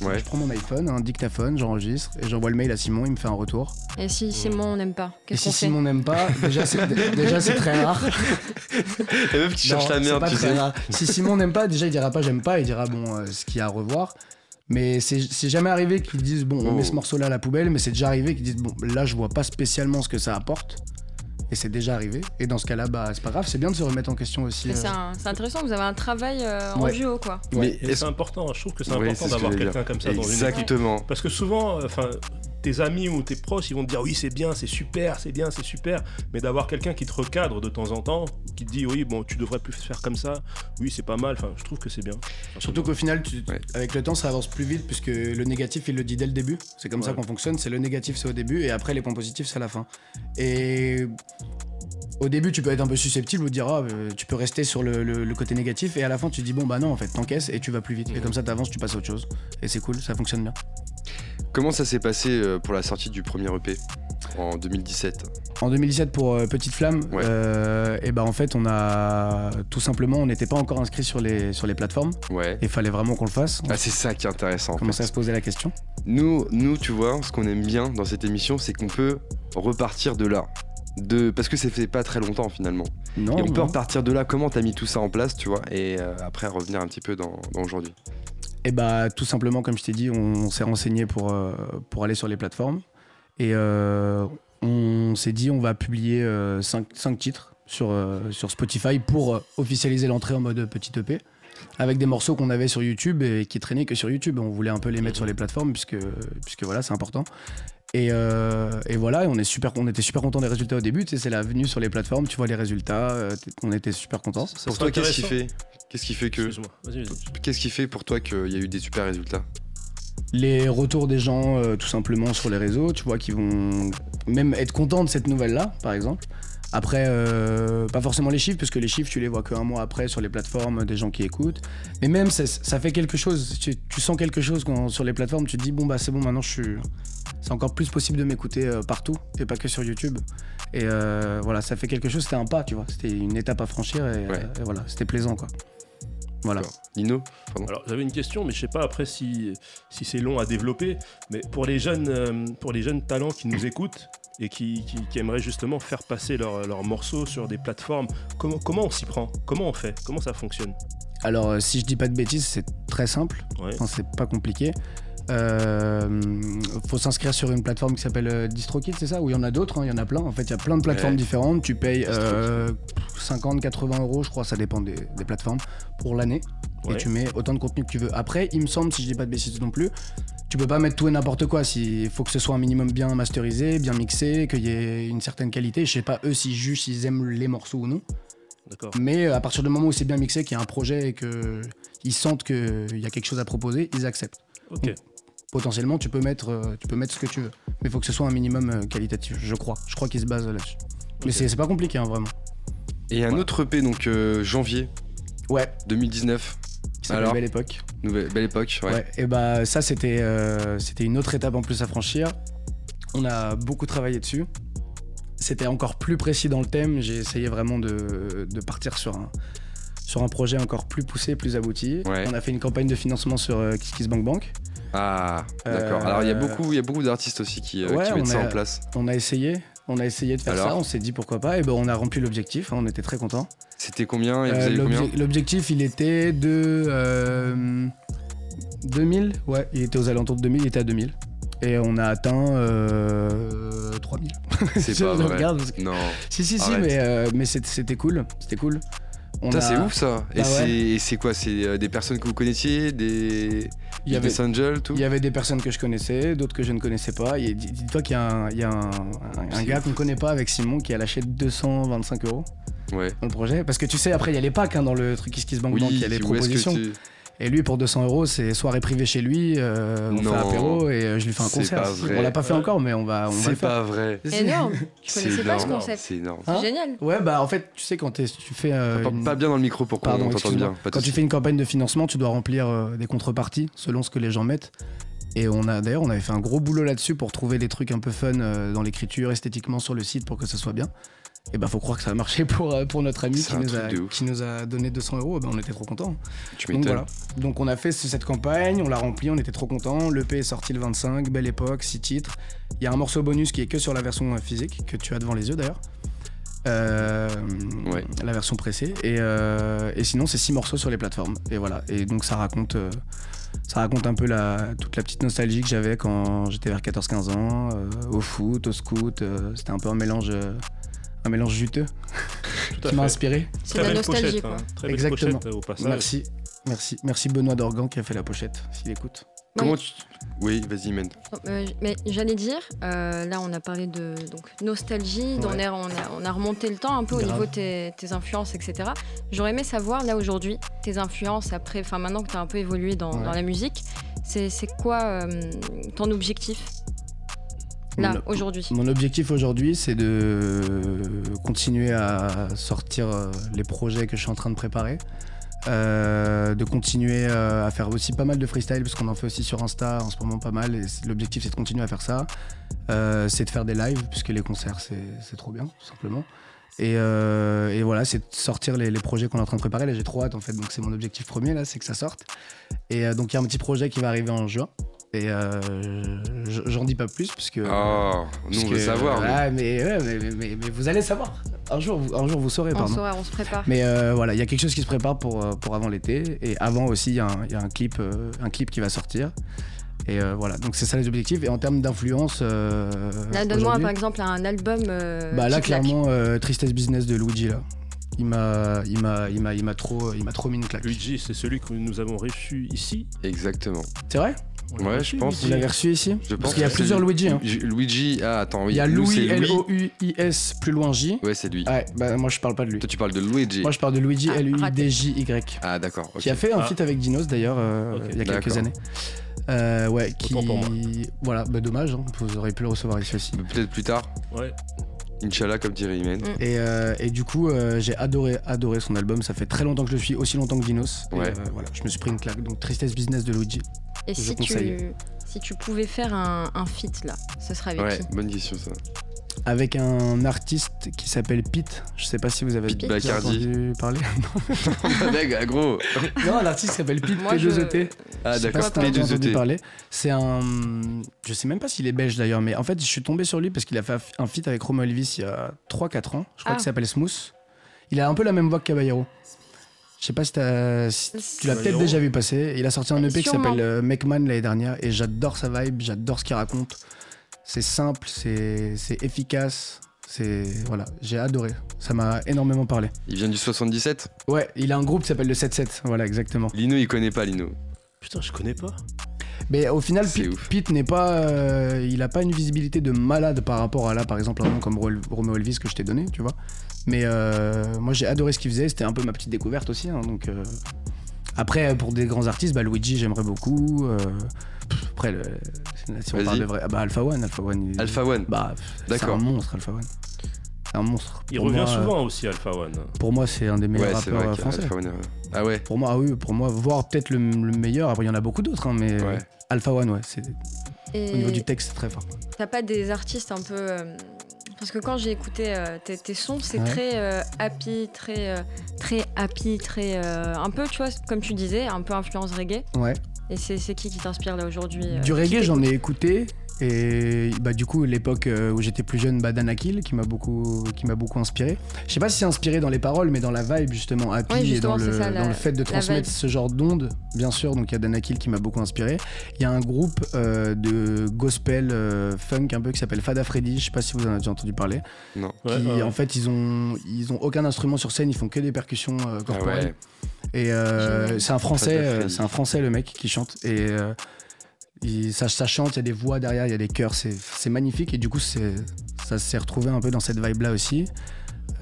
Ouais. je prends mon iPhone, un dictaphone, j'enregistre et j'envoie le mail à Simon. Il me fait un retour. Et si Simon on n'aime pas, Et qu'est-ce si qu'on fait Simon n'aime pas, déjà c'est *laughs* déjà c'est très rare. *laughs* La meuf qui cherche la merde, pas tu très sais. rare. Si Simon n'aime pas, déjà il dira pas j'aime pas, il dira bon euh, ce qu'il y a à revoir. Mais c'est c'est jamais arrivé qu'ils disent bon on Oh. met ce morceau là à la poubelle, mais c'est déjà arrivé qu'ils disent bon là je vois pas spécialement ce que ça apporte. Et c'est déjà arrivé. Et dans ce cas-là, bah c'est pas grave, c'est bien de se remettre en question aussi. Mais euh. C'est intéressant, vous avez un travail euh, en Ouais. duo quoi. Ouais. Mais c'est important, je trouve que c'est important d'avoir quelqu'un comme ça dans une équipe. Exactement. Parce que souvent, euh, enfin, tes amis ou tes proches, ils vont te dire oui, c'est bien, c'est super, c'est bien, c'est super. Mais d'avoir quelqu'un qui te recadre de temps en temps, qui te dit oui, bon, tu devrais plus faire comme ça, oui, c'est pas mal. Enfin, je trouve que c'est bien. Surtout qu'au final, tu- Ouais. avec le temps, ça avance plus vite puisque le négatif, il le dit dès le début. C'est comme ça qu'on fonctionne. C'est le négatif, c'est au début, et après les points positifs, c'est à la fin. Et au début, tu peux être un peu susceptible ou dire, ah, euh, tu peux rester sur le, le- le côté négatif, et à la fin, tu dis, bon, bah non, en fait, t'encaisses et tu vas plus vite. Et comme ça, t'avances, tu passes à autre chose. Et c'est cool, ça fonctionne bien. Comment ça s'est passé euh, pour la sortie du premier EP en 2017 En 2017 pour euh, Petite Flamme, Ouais. euh, et ben en fait on a tout simplement on n'était pas encore inscrit sur les sur les plateformes Ouais. et il fallait vraiment qu'on le fasse. Ah, c'est ça qui est intéressant. fait. à se poser la question. Nous, nous, tu vois, ce qu'on aime bien dans cette émission, c'est qu'on peut repartir de là. De... Parce que ça fait pas très longtemps finalement. Non, et on peut repartir de là, comment t'as mis tout ça en place, tu vois, et euh, après revenir un petit peu dans, dans aujourd'hui? Et bah tout simplement comme je t'ai dit, on, s'est renseigné pour, euh, pour aller sur les plateformes et euh, on s'est dit on va publier 5 titres sur, sur Spotify pour officialiser l'entrée en mode petit EP avec des morceaux qu'on avait sur YouTube et qui traînaient que sur YouTube. On voulait un peu les mettre sur les plateformes puisque, puisque voilà c'est important. Et, euh, et voilà, et on, est super, on était super content des résultats au début. Tu sais, c'est la venue sur les plateformes, tu vois les résultats, euh, on était super contents. Ça Pour toi, qu'est-ce qui fait Qu'est-ce qui fait que Excuse-moi, vas-y, vas-y. Qu'est-ce qui fait pour toi qu'il y a eu des super résultats? Les retours des gens euh, tout simplement sur les réseaux, tu vois, qui vont même être contents de cette nouvelle-là, par exemple. Après, euh, pas forcément les chiffres, parce que les chiffres, tu les vois qu'un mois après sur les plateformes des gens qui écoutent. Mais même, ça, ça fait quelque chose. Tu, tu sens quelque chose quand, sur les plateformes. Tu te dis, bon, bah c'est bon, maintenant je suis. C'est encore plus possible de m'écouter euh, partout et pas que sur YouTube. Et euh, voilà, ça fait quelque chose. C'était un pas, tu vois. C'était une étape à franchir et, Ouais. et voilà, c'était plaisant, quoi. Voilà. Nino Pardon. Alors j'avais une question, mais je sais pas après si, si c'est long à développer. Mais pour les jeunes, euh, pour les jeunes talents qui nous écoutent et qui, qui- qui aimeraient justement faire passer leurs leurs morceaux sur des plateformes, comment, comment on s'y prend? Comment on fait? Comment ça fonctionne? Alors, euh, si je dis pas de bêtises, c'est très simple. Ouais. Enfin, c'est pas compliqué. Euh, faut s'inscrire sur une plateforme qui s'appelle euh, DistroKid, c'est ça? Ou il y en a d'autres, hein, il y en a plein. En fait, il y a plein de plateformes Ouais. différentes. Tu payes DistroKid. euh, 50, 80 euros, je crois, ça dépend des, des plateformes, pour l'année. Ouais. Et tu mets autant de contenu que tu veux. Après, il me semble, si je dis pas de bêtises non plus, tu peux pas mettre tout et n'importe quoi. Il faut que ce soit un minimum bien masterisé, bien mixé, qu'il y ait une certaine qualité. Je sais pas eux s'ils jugent s'ils aiment les morceaux ou non. Mais à partir du moment où c'est bien mixé, qu'il y a un projet et qu'ils sentent qu'il y a quelque chose à proposer, ils acceptent. Ok. Potentiellement, tu peux mettre, euh, tu peux mettre ce que tu veux. Mais il faut que ce soit un minimum euh, qualitatif, je crois. Je crois qu'ils se basent là-dessus. Mais Ok. c'est c'est pas compliqué, hein, vraiment. Et un autre EP, donc euh, janvier Ouais, 2019. qui s'appelle Alors Belle Époque. Nouvelle, belle époque, ouais. Ouais. et bah ça, c'était euh, c'était une autre étape en plus à franchir. On a beaucoup travaillé dessus. C'était encore plus précis dans le thème. J'ai essayé vraiment de, de partir sur un, sur un projet encore plus poussé, plus abouti. Ouais. On a fait une campagne de financement sur euh, KissKissBankBank. Ah, d'accord. Euh, Alors il y a beaucoup, il y a beaucoup d'artistes aussi qui, euh, Ouais, qui mettent ça a- en place. On a essayé, on a essayé de faire Alors ça, on s'est dit pourquoi pas, et ben on a rempli l'objectif, hein, on était très contents. C'était combien Euh, L'objectif il était de euh, 2000, ouais, il était aux alentours de 2000, il était à 2000. Et on a atteint euh, 3000. *laughs* C'est *laughs* pas vrai. regarde parce que- Non. Si, si, si, Arrête. mais, mais c'était cool, c'était cool. A- c'est ouf ça. Et Bah ouais. et c'est quoi? C'est des personnes que vous connaissiez, des Il y avait- des Angel, tout. Il y avait des personnes que je connaissais, d'autres que je ne connaissais pas. Dis-toi qu'il y a un, il y a un- un- un C'est gars qu'on ne connaît pas avec Simon qui a lâché 225 euros Ouais. dans le projet. Parce que tu sais, après, il y a les packs hein, dans le truc Kiss Bank Bank, il y a les propositions. tu- Et lui, pour 200 euros, c'est soirée privée chez lui, euh, on Non. fait apéro et euh, je lui fais un C'est concert. pas vrai. On l'a pas fait encore, mais on va, on va C'est le faire. pas vrai. Énorme. Je C'est connaissais pas ce concept. C'est énorme. Hein C'est génial. Ouais, bah en fait, tu sais, quand tu fais. euh, Pas, une- pas bien dans le micro pour qu'on t'entende bien. Pas Quand tu fais une campagne de financement, tu dois remplir euh, des contreparties selon ce que les gens mettent. Et on a d'ailleurs, on avait fait un gros boulot là-dessus pour trouver des trucs un peu fun euh, dans l'écriture, esthétiquement sur le site pour que ça soit bien. Et bah faut croire que ça a marché pour, euh, pour notre ami qui nous, a, qui nous a donné 200 euros. Bah, on était trop contents. Tu Donc voilà. Donc on a fait ce- cette campagne, on l'a remplie, on était trop contents. L'EP est sorti le 25, belle époque, 6 titres. Il y a un morceau bonus qui est que sur la version euh, physique, que tu as devant les yeux d'ailleurs. Euh, Ouais. La version pressée. Et, euh, et sinon, c'est 6 morceaux sur les plateformes. Et voilà. Et donc ça raconte. euh, ça raconte un peu la, toute la petite nostalgie que j'avais quand j'étais vers 14-15 ans, au foot, au scout. C'était un peu un mélange, un mélange juteux qui m'a inspiré. C'est de la belle nostalgie, pochette, quoi. hein. Très belle Exactement. pochette, euh, au passage. Merci. Merci. Merci Benoît Dorgan qui a fait la pochette, s'il écoute. Comment tu... Oui, vas-y, Mène. Euh, mais j'allais dire, euh, là on a parlé de donc, nostalgie, on, Ouais. est- on, a, on a remonté le temps un peu au niveau de tes, tes influences, etc. J'aurais aimé savoir là aujourd'hui, tes influences après, enfin maintenant que tu as un peu évolué dans, Ouais. dans la musique, c'est c'est quoi euh, ton objectif? Là aujourd'hui. Mon objectif aujourd'hui, c'est de continuer à sortir euh, les projets que je suis en train de préparer. Euh, de continuer euh, à faire aussi pas mal de freestyle parce qu'on en fait aussi sur Insta en ce moment pas mal et l'objectif c'est de continuer à faire ça. Euh, c'est de faire des lives puisque les concerts c'est trop bien tout simplement. Et, euh, et voilà c'est de sortir les, les projets qu'on est en train de préparer. Là j'ai trop hâte en fait donc c'est mon objectif premier là c'est que ça sorte. Et euh, donc il y a un petit projet qui va arriver en juin et euh, j'en dis pas plus puisque Oh, nous on parce veut que- savoir. nous. Mais, ouais, mais, mais- mais- mais vous allez savoir. Un jour, vous, un jour vous saurez, on, pardon. saura, on se prépare. Mais euh, voilà, il y a quelque chose qui se prépare pour, euh, pour avant l'été. Et avant aussi, il y, a un- il y a un clip, un clip qui va sortir. Et euh, voilà, donc c'est ça les objectifs. Et en termes d'influence. euh, Là, donne-moi par exemple un album. euh, Bah là, clairement, euh, Tristesse Business de Luigi, là. Il m'a, il m'a, il m'a, il m'a trop, il m'a trop mis une claque. Luigi, c'est celui que nous avons reçu ici. Exactement. C'est vrai? On Ouais, reçu, je pense. Vous l'avez reçu ici Je pense Parce qu'il y a plusieurs Luigi. hein. Luigi, ah attends, oui. Il y a Louis, Louis. L-O-U-I-S, plus loin J. Ouais, c'est lui. Ouais, bah moi je parle pas de lui. Toi, tu parles de Luigi. Moi je parle de Luigi, Ah, L-U-I-D-J-Y. Ah, d'accord. ok. qui a fait un Ah. feat avec Dinos d'ailleurs euh, il y a quelques années. Euh, ouais, qui. Autant pour moi. Voilà, bah dommage, hein, vous auriez pu le recevoir ici aussi. Peut-être plus tard. Ouais. Inch'Allah, comme dirait Imen. Mm. Et, euh, et du coup, euh, j'ai adoré, adoré son album. Ça fait très longtemps que je le suis, aussi longtemps que Dinos. Et, Ouais. euh, voilà, je me suis pris une claque. Donc, Tristesse Business de Luigi. Et Je si conseille. tu, si tu pouvais faire un, un feat là, ce serait avec Ouais, qui? bonne question ça. Avec un artiste qui s'appelle Pete. Je sais pas si vous avez Pete déjà Bacardi. entendu parler. *laughs* Mec, gros. non, l'artiste s'appelle Pete Moi, je- P2ET. Ah d'accord, si t'as déjà entendu P2ET. parler. C'est un. Je sais même pas s'il est belge d'ailleurs, mais en fait, je suis tombé sur lui parce qu'il a fait un feat avec Romo Elvis il y a 3-4 ans. Je crois Ah. qu'il s'appelle Smooth. Il a un peu la même voix que Caballero. Je sais pas si, tu l'as peut-être déjà vu passer. Il a sorti un EP qui s'appelle euh, Make Man l'année dernière et j'adore sa vibe, j'adore ce qu'il raconte. C'est simple, c'est efficace. C'est voilà, j'ai adoré. Ça m'a énormément parlé. Il vient du 77 Ouais, il a un groupe qui s'appelle le 7-7. Voilà, exactement. Lino, il connaît pas Lino. Putain, je connais pas. Mais au final, Pete, n'est pas, euh, il a pas une visibilité de malade par rapport à là, par exemple, un nom comme Ro- Romeo Elvis que je t'ai donné, tu vois. Mais euh, moi, j'ai adoré ce qu'il faisait. C'était un peu ma petite découverte aussi. hein, donc euh, après, pour des grands artistes, bah, Luigi, j'aimerais beaucoup. Après, le- si on parle de vrai, ah bah Alpha One, Alpha One. il- Alpha One. Bah, c'est D'accord. un monstre, Alpha One. C'est un monstre. Il Pour revient moi, souvent aussi, Alpha One. Pour moi, c'est un des meilleurs Ouais, c'est rappeurs vrai euh, français. Alpha One. euh, Ah ouais Pour moi, ah oui, pour moi, voire peut-être le, le meilleur. Après, il y en a beaucoup d'autres, hein, mais Ouais. Alpha One, ouais, c'est Et au niveau du texte, c'est très fort. T'as pas des artistes un peu. euh, Parce que quand j'ai écouté euh, tes, tes sons, c'est Ouais. très euh, happy, très, euh, très happy, très. euh, un peu, tu vois, comme tu disais, un peu influence reggae. Ouais. Et c'est qui qui t'inspire là aujourd'hui euh, Du reggae, j'en ai écouté. Et bah, du coup, l'époque euh, où j'étais plus jeune, bah, Danakil, qui m'a beaucoup, qui m'a beaucoup inspiré. Je sais pas si c'est inspiré dans les paroles, mais dans la vibe, justement, happy, Oui, et dans, le, c'est ça, la- dans le fait de transmettre ce genre d'ondes, bien sûr. Donc, il y a Danakil qui m'a beaucoup inspiré. Il y a un groupe euh, de gospel euh, funk un peu qui s'appelle Fada Freddy. Je sais pas si vous en avez déjà entendu parler. Non. Qui, ouais, ouais. en fait, ils ont, ils ont aucun instrument sur scène, ils font que des percussions euh, Ah corporelles. ouais. Et euh, c'est un français, euh, c'est un français le mec qui chante et euh, il- ça, ça chante, il y a des voix derrière, il y a des chœurs, c'est magnifique et du coup ça s'est retrouvé un peu dans cette vibe là aussi.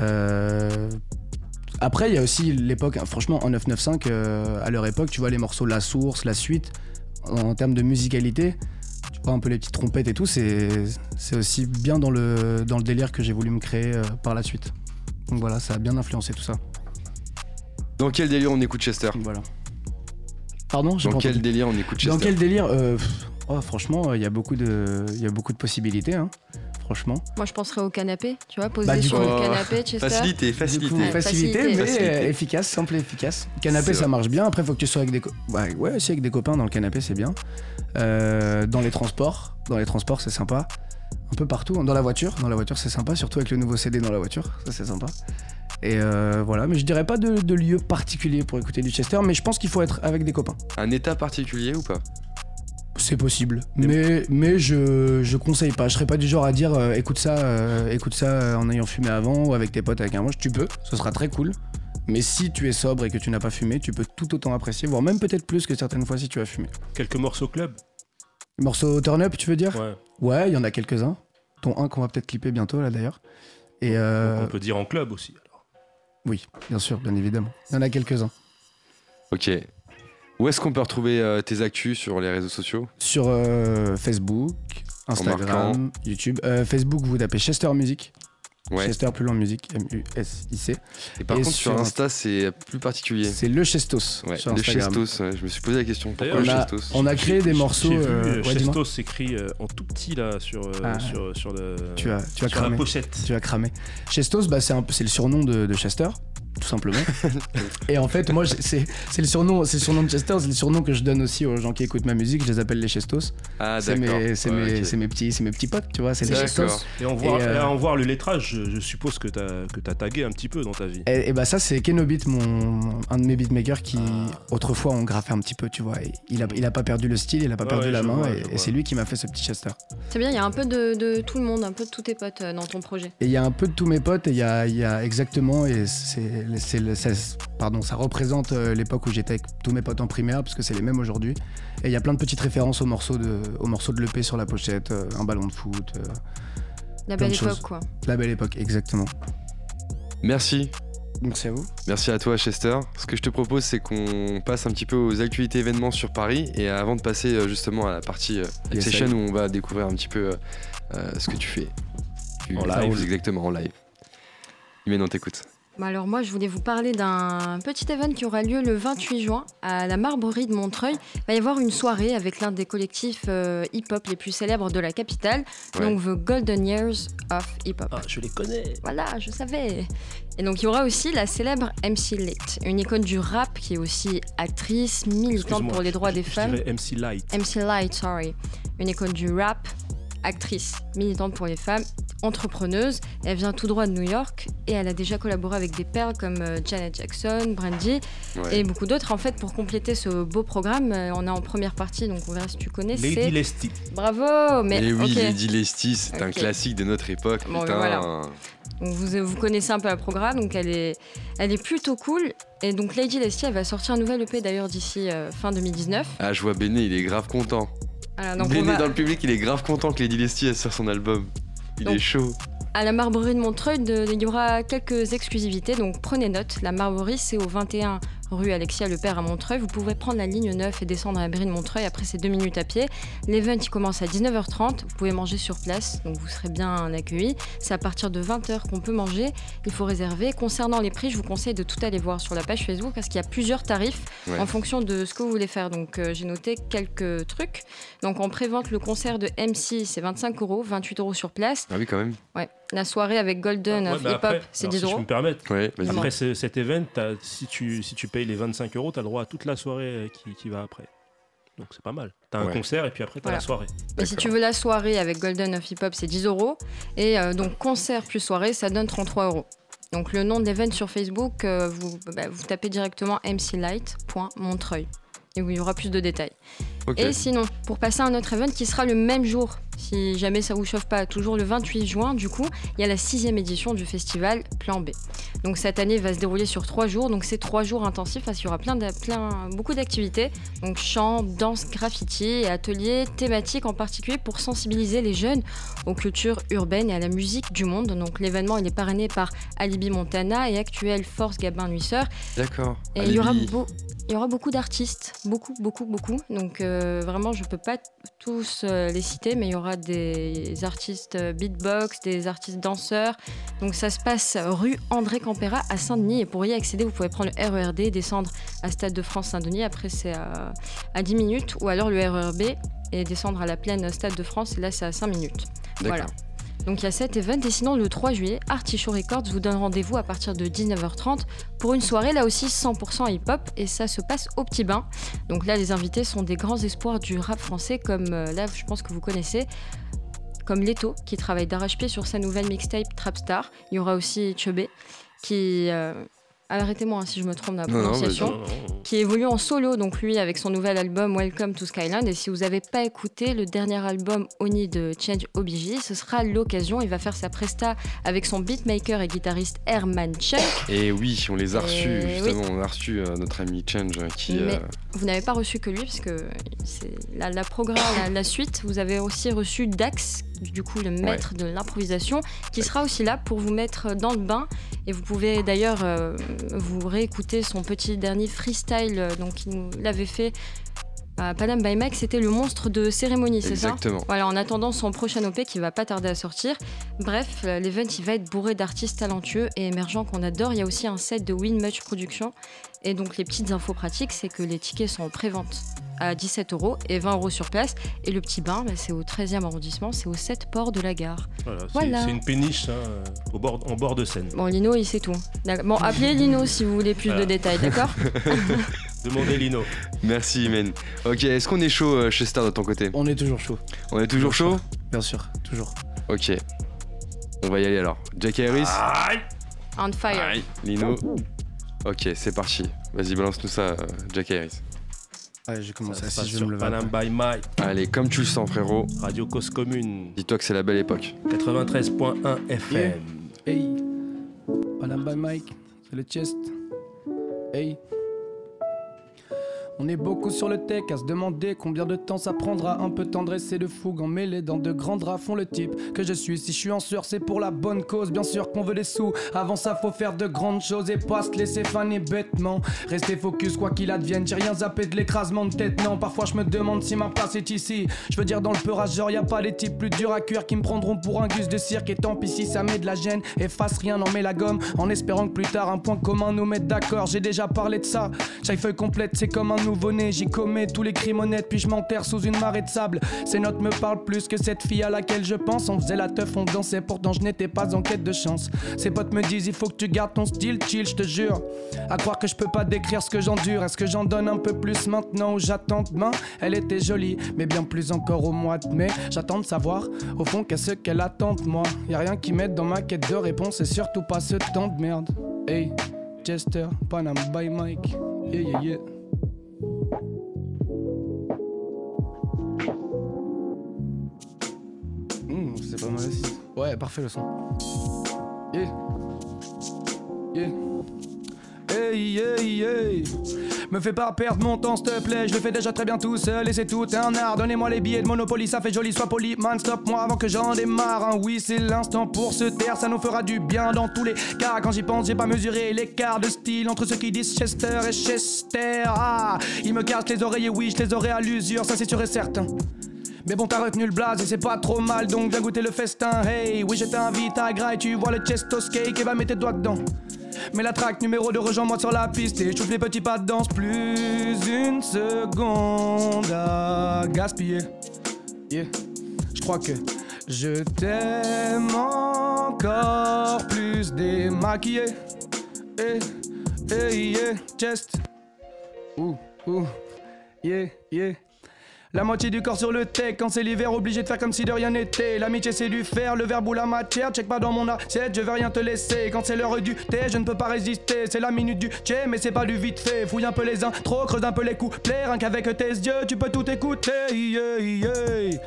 Euh, après il y a aussi l'époque, hein, franchement en 995 euh, à leur époque tu vois les morceaux La Source, La Suite, en, en termes de musicalité. Tu vois un peu les petites trompettes et tout, c'est aussi bien dans le, dans le délire que j'ai voulu me créer par la suite. Donc voilà, ça a bien influencé tout ça. Dans quel délire on écoute Chester Voilà. Pardon Dans quel entendu. délire on écoute Chester Dans quel délire Euh, pff, oh, Franchement, il y a beaucoup de, il y a beaucoup de possibilités. hein. Franchement. Moi, je penserais au canapé, tu vois, posé Bah, sur coup- le canapé, Chester. Facilité, facilité. coup, facilité, facilité. mais Facilité. euh, efficace, simple et efficace. Canapé, ça marche bien. Après, faut que tu sois avec des, co- ouais, ouais, aussi avec des copains dans le canapé, c'est bien. Euh, dans les transports, dans les transports, c'est sympa. Un peu partout. Dans la voiture, dans la voiture, c'est sympa. Surtout avec le nouveau CD dans la voiture, ça c'est sympa. Et euh, voilà, mais je dirais pas de, de lieu particulier pour écouter du Chester, mais je pense qu'il faut être avec des copains. Un état particulier ou pas? C'est possible, mais, mais je, je conseille pas. Je serais pas du genre à dire euh, écoute ça, euh, écoute ça euh, en ayant fumé avant ou avec tes potes avec un manche. Tu peux, ce sera très cool. Mais si tu es sobre et que tu n'as pas fumé, tu peux tout autant apprécier, voire même peut-être plus que certaines fois si tu as fumé. Quelques morceaux club Morceau turn up, tu veux dire? Ouais. Ouais, il y en a quelques-uns. Dont un qu'on va peut-être clipper bientôt là d'ailleurs. Et euh, On peut dire en club aussi. alors. Oui, bien sûr, bien évidemment. Il y en a quelques-uns. Ok. Où est-ce qu'on peut retrouver euh, tes actus sur les réseaux sociaux? Sur euh, Facebook, Instagram, YouTube. Euh, Facebook, vous tapez Chester Music. Ouais. Chester plus loin musique, M-U-S-I-C. Et par Et contre, sur sur Insta, c'est plus particulier. C'est le Chestos Ouais, sur le. Chestos, ouais, je me suis posé la question. Pourquoi le on a- Chestos on a créé des morceaux. J'ai vu euh, euh. Chestos s'écrit euh, en tout petit là sur, euh, Ah, sur, sur, le, Tu as, tu as sur la cramé. pochette. Tu as cramé. Chestos, bah, c'est un peu- c'est le surnom de, de Chester, tout simplement. *laughs* Et en fait, moi, c'est c'est le surnom, c'est le surnom de Chester, c'est le surnom que je donne aussi aux gens qui écoutent ma musique. Je les appelle les Chestos. Ah, c'est d'accord. mes, c'est Ouais, mes, ok. c'est mes petits, c'est mes petits potes, tu vois. C'est les. Chestos. Et en voir, Et, euh, en voir le lettrage, je, je suppose que t'as que t'as tagué un petit peu dans ta vie. Et, et bah ça c'est Kenobit, mon un de mes beatmakers qui Ah. autrefois on graffait un petit peu, tu vois. Et il a il a pas perdu le style, il a pas Ouais, perdu ouais, la main vois, et, c'est lui qui m'a fait ce petit Chester. C'est bien, il y a un peu de, de tout le monde, un peu de tous tes potes euh, dans ton projet. Et il y a un peu de tous mes potes et il y a, il y a exactement et c'est le- c'est- pardon ça représente euh, l'époque où j'étais avec tous mes potes en primaire parce que c'est les mêmes aujourd'hui. Et il y a plein de petites références aux morceaux de aux morceaux de l'EP sur la pochette, euh, un ballon de foot, euh, La Plein belle de époque, choses. quoi. la belle époque exactement. Merci. Merci à vous. Merci à toi, Chester. Ce que je te propose, c'est qu'on passe un petit peu aux actualités événements sur Paris. Et avant de passer justement à la partie euh, Yes, session où on va découvrir un petit peu euh, ce que tu fais. tu En live. exactement en live. Imen, on t'écoute. Bah alors moi, je voulais vous parler d'un petit événement qui aura lieu le 28 juin à la Marbrerie de Montreuil. Il va y avoir une soirée avec l'un des collectifs euh, hip-hop les plus célèbres de la capitale, Ouais. donc The Golden Years of Hip-Hop. Ah, je les connais. Voilà, je savais. Et donc il y aura aussi la célèbre MC Lit, une icône du rap qui est aussi actrice, militante pour les droits je- des je femmes. MC Light. MC Light, sorry. Une icône du rap, actrice, militante pour les femmes, entrepreneuse. Elle vient tout droit de New York et elle a déjà collaboré avec des perles comme euh, Janet Jackson, Brandy Ouais. et beaucoup d'autres. En fait, pour compléter ce beau programme, euh, on a en première partie, donc on verra si tu connais, Lady. Lesty. Bravo Mais Et oui. Lady Lesty, c'est un classique de notre époque. Bon, putain. voilà. Donc vous, vous connaissez un peu le programme, donc elle est, elle est plutôt cool. Et donc Lady Leslie, elle va sortir un nouvel EP d'ailleurs d'ici euh, fin 2019. Ah, je vois Béné, il est grave content. Donc Béné va- dans le public, il est grave content que Lady Lesty elle sort son album. Il Donc- est chaud. À la Marbrerie de Montreuil, de- il y aura quelques exclusivités, donc prenez note. La Marbrerie, c'est au 21 rue Alexia Le Père à Montreuil. Vous pouvez prendre la ligne 9 et descendre à la Mairie de Montreuil. Après, c'est deux minutes à pied. L'event, il commence à 19h30. Vous pouvez manger sur place, donc vous serez bien accueillis. C'est à partir de 20h qu'on peut manger. Il faut réserver. Concernant les prix, je vous conseille de tout aller voir sur la page Facebook parce qu'il y a plusieurs tarifs Ouais. en fonction de ce que vous voulez faire. Donc, euh, j'ai noté quelques trucs. Donc, en prévente, le concert de MC, c'est 25 euros, 28 euros sur place. Ah oui, quand même. Ouais. La soirée avec Golden Ouais, mais Hip après, Hop, c'est alors, 10 Si je euros. me permettre, Ouais, après ce- cet event, si tu, si tu payes les 25 euros, tu as le droit à toute la soirée euh, qui, qui va après. Donc c'est pas mal. Tu as un Ouais. concert et puis après tu as Voilà. la soirée. Et si tu veux la soirée avec Golden of Hip Hop, c'est 10 euros. Et euh, donc concert plus soirée, ça donne 33 euros. Donc le nom de l'event sur Facebook, euh, vous, bah, vous tapez directement mclight.montreuil. Et où il y aura plus de détails. Et sinon, pour passer à un autre event qui sera le même jour, si jamais ça vous chauffe pas, toujours le 28 juin, du coup, il y a la sixième édition du festival Plan B. Donc cette année va se dérouler sur trois jours, donc c'est trois jours intensifs parce qu'il y aura plein, d'a- plein beaucoup d'activités, donc chant, danse, graffiti et ateliers thématiques en particulier pour sensibiliser les jeunes aux cultures urbaines et à la musique du monde. Donc l'événement il est parrainé par Alibi Montana et actuel Force Gabin Nuisseur. D'accord. Et il y, aura il y aura beaucoup d'artistes, beaucoup, beaucoup, beaucoup. Donc euh, vraiment, je peux pas tous euh, les citer, mais il y aura des artistes euh, beatbox, des artistes danseurs. Donc ça se passe rue André Campera à Saint-Denis. Et pour y accéder, vous pouvez prendre le RERD, descendre à Stade de France Saint-Denis. Après, c'est à, à 10 minutes. Ou alors le RERB et descendre à la plaine Stade de France. Et là, c'est à 5 minutes. Voilà. Donc il y a cet event et le 3 juillet, Artichaut Records vous donne rendez-vous à partir de 19h30 pour une soirée là aussi 100% hip-hop et ça se passe au Petit Bain. Donc là les invités sont des grands espoirs du rap français comme euh, là je pense que vous connaissez comme Leto qui travaille d'arrache-pied sur sa nouvelle mixtape Trapstar. Il y aura aussi Chebé qui euh, arrêtez-moi hein, si je me trompe dans la Non, non, prononciation Non, non, non. qui évolue en solo, donc lui avec son nouvel album Welcome to Skyland. Et si vous n'avez pas écouté le dernier album Oni de Change OBJ, ce sera l'occasion. Il va faire sa presta avec son beatmaker et guitariste Herman Chuck. Et oui, on les a Et reçus, oui. justement. On a reçu euh, notre ami Change euh, qui. Mais euh, vous n'avez pas reçu que lui, parce que c'est la, la, programme, la, la suite, vous avez aussi reçu Dax, du coup le maître de l'improvisation, qui sera aussi là pour vous mettre dans le bain. Et vous pouvez d'ailleurs euh, vous réécouter son petit dernier freestyle, euh, donc il nous l'avait fait à Panam by Mac, c'était le monstre de cérémonie, c'est ça? Exactement. Voilà, en attendant son prochain OP qui va pas tarder à sortir. Bref, euh, l'event il va être bourré d'artistes talentueux et émergents qu'on adore. Il y a aussi un set de Win Much Production. Et donc les petites infos pratiques, c'est que les tickets sont en pré-vente à 17 euros et 20 euros sur place. Et le petit bain, bah, c'est au 13e arrondissement, c'est au 7 port de la gare. Voilà, c'est Voilà. c'est une péniche hein, au bord, en bord de Seine. Bon, Lino, il sait tout. D'accord. Bon, appelez Lino si vous voulez plus Voilà. de détails, d'accord *laughs* *laughs* Demandez Lino. Merci, Imen. Ok, est-ce qu'on est chaud euh, chez Star de ton côté? On est toujours chaud, On est toujours chaud? Bien sûr, toujours. Ok. On va y aller alors. Jack Harris Aïe On fire. Aïe. Lino Ok, c'est parti. Vas-y, balance-nous ça, euh, Jack Harris. Ouais, j'ai commencé Ça à se 6, passe je vais me by Mike, Allez, comme tu le sens, frérot, Radio Cause Commune, dis-toi que c'est la belle époque. 93.1 FM. Hey, Panam by Mike, c'est le chest. Hey. On est beaucoup sur le tech à se demander combien de temps ça prendra. Un peu tendresse et de fougue emmêlés dans de grands draps font le type que je suis. Si je suis en sueur, c'est pour la bonne cause. Bien sûr qu'on veut des sous. Avant ça, faut faire de grandes choses et pas se laisser faner bêtement. Rester focus, quoi qu'il advienne. J'ai rien zappé de l'écrasement de tête, non. Parfois, je me demande si ma place est ici. Je veux dire, dans le peurage, genre, y a pas les types plus durs à cuire qui me prendront pour un gus de cirque. Et tant pis si ça met de la gêne. Efface rien, n'en met la gomme. En espérant que plus tard, un point commun nous mette d'accord. J'ai déjà parlé de ça. Chaque feuille complète, c'est comme un nouveau-né. J'y commets tous les crimes honnêtes, puis je m'enterre sous une marée de sable. Ces notes me parlent plus que cette fille à laquelle je pense. On faisait la teuf, on dansait, pourtant je n'étais pas en quête de chance. Ses potes me disent, il faut que tu gardes ton style chill, je te jure. À croire que je peux pas décrire ce que j'endure. Est-ce que j'en donne un peu plus maintenant ou j'attends demain? Elle était jolie, mais bien plus encore au mois de mai. J'attends de savoir, au fond, qu'est-ce qu'elle attend de moi? Y a rien qui m'aide dans ma quête de réponse, et surtout pas ce temps de merde. Hey, Chester, Panam by Mike. Yeah, yeah, yeah. Hmm, c'est pas mal aussi. Ouais, parfait le son. Yeah. Yeah. Hey, hey, hey. Me fais pas perdre mon temps, s'il te plaît. Je le fais déjà très bien tout seul et c'est tout un art. Donnez-moi les billets de Monopoly, ça fait joli, sois poli. Man, stop moi avant que j'en démarre. hein. Oui, c'est l'instant pour se taire, ça nous fera du bien dans tous les cas. Quand j'y pense, j'ai pas mesuré l'écart de style entre ceux qui disent Chester et Chester. Ah, ils me cassent les oreilles et oui, je les aurai à l'usure, ça c'est sûr et certain. Mais bon, t'as retenu le blaze et c'est pas trop mal, donc viens goûter le festin. Hey, oui, je t'invite à graille, tu vois le chestos cake et va mettre tes doigts dedans. Mais la track numéro 2, rejoins-moi sur la piste et je les petits pas de danse. Plus une seconde à gaspiller. Yeah. Je crois que je t'aime encore plus démaquillé. Eh, eh, yeah, chest. Ouh, ouh, yeah, yeah. La moitié du corps sur le tech, quand c'est l'hiver, obligé de faire comme si de rien n'était. L'amitié c'est du fer, le verbe ou la matière, check pas dans mon assiette, je vais rien te laisser. Quand c'est l'heure du thé, je ne peux pas résister. C'est la minute du tché, mais c'est pas du vite fait. Fouille un peu les intros, creuse un peu les couplets, rien qu'avec tes yeux, tu peux tout écouter. Yeah, yeah.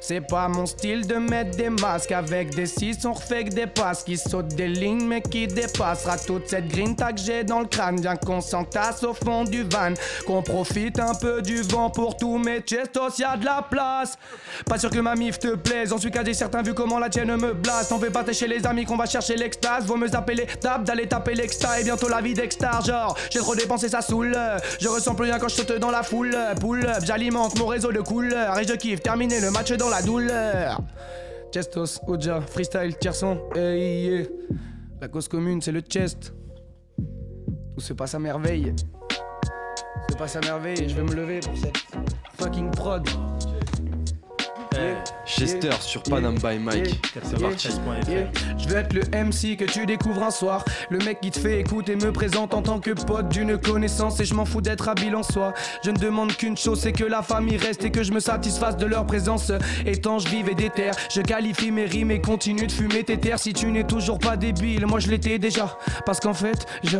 C'est pas mon style de mettre des masques avec des six, on refait que des passes qui sautent des lignes mais qui dépassera toute cette grinta que j'ai dans le crâne. Bien qu'on s'entasse au fond du van, qu'on profite un peu du vent pour tous mes chestos, y a de la place. Pas sûr que ma mif te plaise, en suis quasi certain vu comment la tienne me blase. T'en fais pas chez les amis qu'on va chercher l'extase, vaut me zapper les tables, d'aller taper l'exta et bientôt la vie d'extar. Genre, j'ai trop dépensé, ça saoule. Je ressens plus rien quand je saute dans la foule. Pull up, j'alimente mon réseau de couleurs et je kiffe terminer le match la douleur. Chestos, Oja, freestyle, tierson, hey, yeah. La cause commune, c'est le chest. Tout se passe à merveille. Se passe à merveille je vais me lever pour cette fucking prod. Yeah, Chester sur Panam by Mike. Je veux être le MC que tu découvres un soir. Le mec qui te fait écouter me présente en tant que pote d'une connaissance. Et je m'en fous d'être habile en soi. Je ne demande qu'une chose, c'est que la famille reste et que je me satisfasse de leur présence. Étanche, vive et déterre. Je qualifie mes rimes et continue de fumer tes terres. Si tu n'es toujours pas débile, moi je l'étais déjà. Parce qu'en fait, je.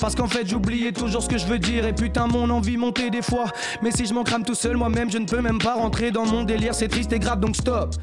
Parce qu'en fait j'oubliais toujours ce que je veux dire Et putain mon envie montait des fois Mais si je m'en crame tout seul moi-même Je ne peux même pas rentrer dans mon délire C'est triste et grave donc stop.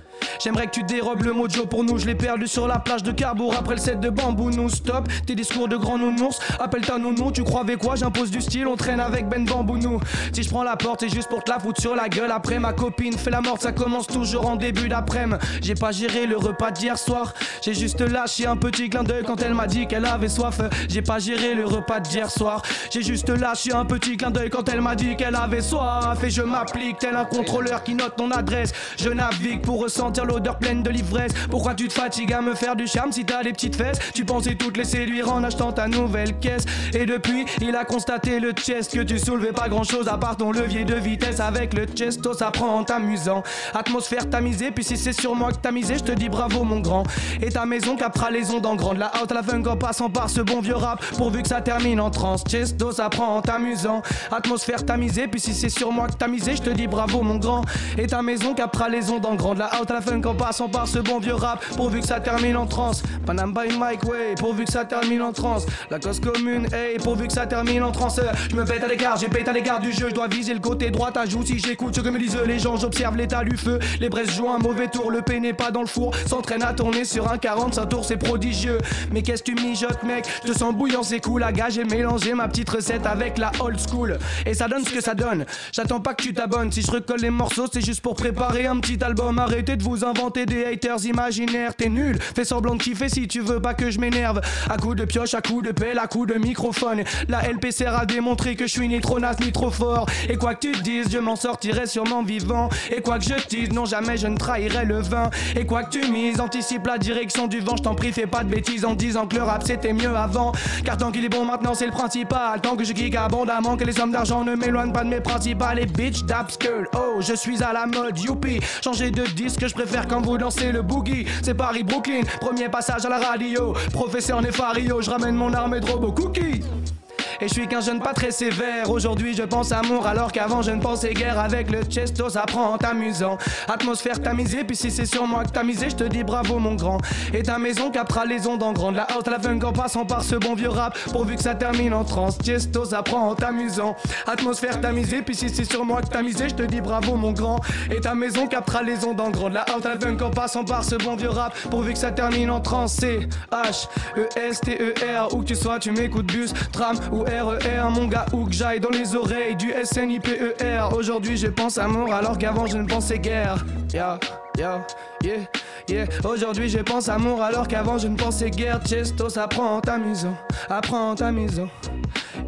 J'aimerais que tu dérobes le mojo pour nous Je l'ai perdu sur la plage de Carbour Après le set de bambou nous stop. Tes discours de grand nounours Appelle ta nounou Tu crois avec quoi J'impose du style On traîne avec Ben Bambou nous Si je prends la porte c'est juste pour te la foutre sur la gueule. Après ma copine fait la morte Ça commence toujours en début d'après-midi. J'ai pas géré le repas d'hier soir J'ai juste lâché un petit clin d'œil Quand elle m'a dit qu'elle avait soif. J'ai pas géré le repas d'hier soir J'ai juste lâché un petit clin d'œil Quand elle m'a dit qu'elle avait soif. Et je m'applique tel un contrôleur qui note ton adresse Je navigue pour ressentir l'odeur pleine de l'ivresse. Pourquoi tu te fatigues à me faire du charme si t'as des petites fesses? Tu pensais toutes les séduire en achetant ta nouvelle caisse. Et depuis il a constaté le chest Que tu soulevais pas grand chose à part ton levier de vitesse. Avec le chesto ça prend en t'amusant. Atmosphère tamisée puis si c'est sur moi que t'as misé Je te dis bravo mon grand. Et ta maison captera les ondes en grande. La haute la funk en passant par ce bon vieux rap. Pourvu que ça termine en transe. Chesto ça prend en t'amusant. Atmosphère tamisée puis si c'est sur moi que t'as misé Je te dis bravo mon grand. Et ta maison maison capera les ondes en grande. La out à la funk en passant par ce bon vieux rap. Pourvu que ça termine en transe. Panam by Mike Way, pourvu que ça termine en transe. La cause commune, hey, pourvu que ça termine en transe. Je me pète à l'écart, j'ai pète à l'écart du jeu. Je dois viser le côté droit, ajoute si j'écoute ce que me disent les gens. J'observe l'état du feu. Les braises jouent un mauvais tour, le P n'est pas dans le four. S'entraîne à tourner sur un 45 tours, c'est prodigieux. Mais qu'est-ce que tu mijotes, mec? Je te sens bouillant, c'est cool. À gage, j'ai mélangé ma petite recette avec la old school. Et ça donne ce que ça donne. J'attends pas que tu t'abonnes. Si je recolle les morceaux, c'est juste pour préparer un petit album. Arrêtez de vous inventer des haters imaginaires. T'es nul. Fais semblant de kiffer si tu veux pas que je m'énerve. À coup de pioche, à coup de pelle, à coup de microphone. La LP sert à démontrer que je suis ni trop naze ni trop fort. Et quoi que tu dises, je m'en sortirai sûrement vivant. Et quoi que je dise, non jamais je ne trahirai le vin. Et quoi que tu mises, anticipe la direction du vent. Je t'en prie, fais pas de bêtises en disant que le rap c'était mieux avant. Car tant qu'il est bon maintenant, c'est le principal. Tant que je geek abondamment, que les sommes d'argent ne m'éloignent pas de mes principales. Et bitch, d'abskull. Oh, je suis à la mode, youpi. Changer de disque, je préfère quand vous dansez le boogie. C'est Paris, Brooklyn. Premier passage à la radio. Professeur Nefario, je ramène mon armée de robots cookies. Et je suis qu'un jeune pas très sévère. Aujourd'hui, je pense amour alors qu'avant, je ne pensais guère. Avec le chesto, ça prend en t'amusant. Atmosphère tamisée, puis si c'est sur moi que t'as je te dis bravo, mon grand. Et ta maison capera les ondes en grande. La haute la funk en passant par ce bon vieux rap. Pourvu que ça termine en transe. Chesto, ça prend en t'amusant. Atmosphère tamisée, puis si c'est sur moi que t'as je te dis bravo, mon grand. Et ta maison capera les ondes en grande. La haute la funk en passant par ce bon vieux rap. Pourvu que ça termine en transe. C, H, E, S, T, E, R. Où que tu sois, tu m'écoutes bus, tram RER, mon gars, où que j'aille dans les oreilles du SNIPER. E Aujourd'hui, je pense amour alors qu'avant, je ne pensais guère. Yeah, yeah, yeah, yeah. Aujourd'hui, je pense amour alors qu'avant, je ne pensais guère. Chesto, ça prend en t'amusant, apprends en t'amusant.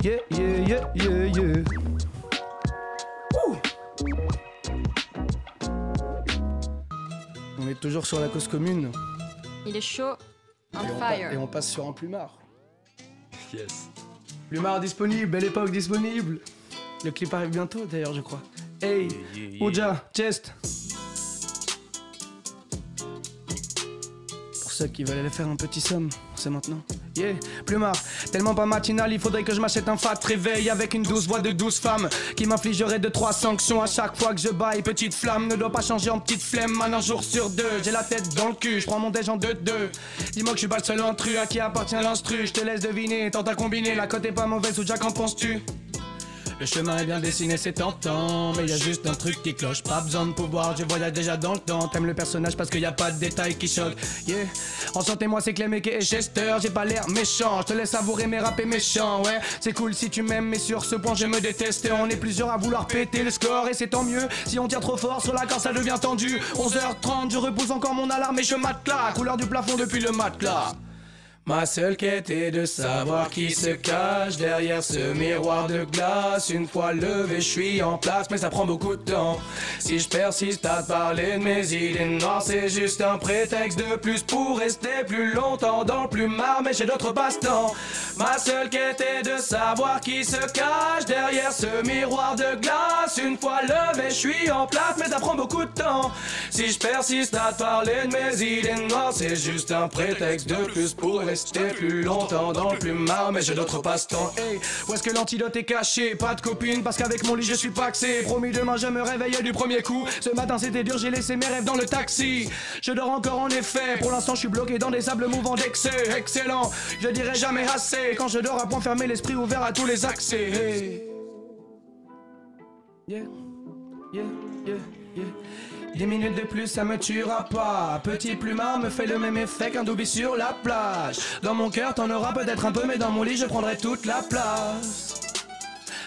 Yeah, yeah, yeah, yeah, yeah. Ouh. On est toujours sur la cause commune. Il est chaud, on Et on, pa- fire. et on passe sur un plumard. Yes. Plumard disponible, belle époque disponible. Le clip arrive bientôt d'ailleurs, je crois. Hey, Ouja, Chest. Pour ceux qui veulent aller faire un petit somme, c'est maintenant. Yeah, Plumard, tellement pas matinal, il faudrait que je m'achète un fat réveil avec une douce voix de douce femmes qui m'infligerait de trois sanctions à chaque fois que je baille. Petite flamme ne doit pas changer en petite flemme, man, un jour sur deux. J'ai la tête dans le cul, je prends mon déj en deux-deux. Dis-moi que je suis pas le seul intrus à qui appartient l'instru. Je te laisse deviner, tente à combiner, la cote est pas mauvaise ou qu'en penses-tu? Le chemin est bien dessiné, c'est tentant, mais y a juste un truc qui cloche. Pas besoin de pouvoir, je voyage déjà dans le temps. T'aimes le personnage parce qu'il y a pas de détails qui choquent. Yeah, enchantez-moi, c'est Clem et et Chester. J'ai pas l'air méchant, je te laisse savourer mes rappés méchants. Ouais, c'est cool si tu m'aimes, mais sur ce point je me déteste. On est plusieurs à vouloir péter le score et c'est tant mieux. Si on tire trop fort sur la corde, ça devient tendu. 11h30, je repousse encore mon alarme et je matelas. Couleur du plafond depuis le matelas. Ma seule quête est de savoir qui se cache derrière ce miroir de glace. Une fois levé, je suis en place, mais ça prend beaucoup de temps. Si je persiste à parler de mes idées noires, c'est juste un prétexte de plus pour rester plus longtemps dans le plumard, mais j'ai d'autres passe-temps. Ma seule quête est de savoir qui se cache derrière ce miroir de glace. Une fois levé, je suis en place, mais ça prend beaucoup de temps. Si je persiste à parler de mes idées noires, c'est juste un prétexte de plus pour rester plus longtemps dans le plumard, mais j'ai d'autres passe-temps. Hey, où est-ce que l'antidote est caché? Pas de copine, parce qu'avec mon lit je suis paxé. Promis demain je me réveillais du premier coup. Ce matin c'était dur, j'ai laissé mes rêves dans le taxi. Je dors encore en effet. Pour l'instant je suis bloqué dans des sables mouvants d'excès. Excellent, je dirais jamais assez. Quand je dors à point fermé, l'esprit ouvert à tous les accès. Yeah, yeah, yeah, yeah. Dix minutes de plus, ça me tuera pas. Petit plumard me fait le même effet qu'un doubi sur la plage. Dans mon cœur, t'en auras peut-être un peu, mais dans mon lit, je prendrai toute la place.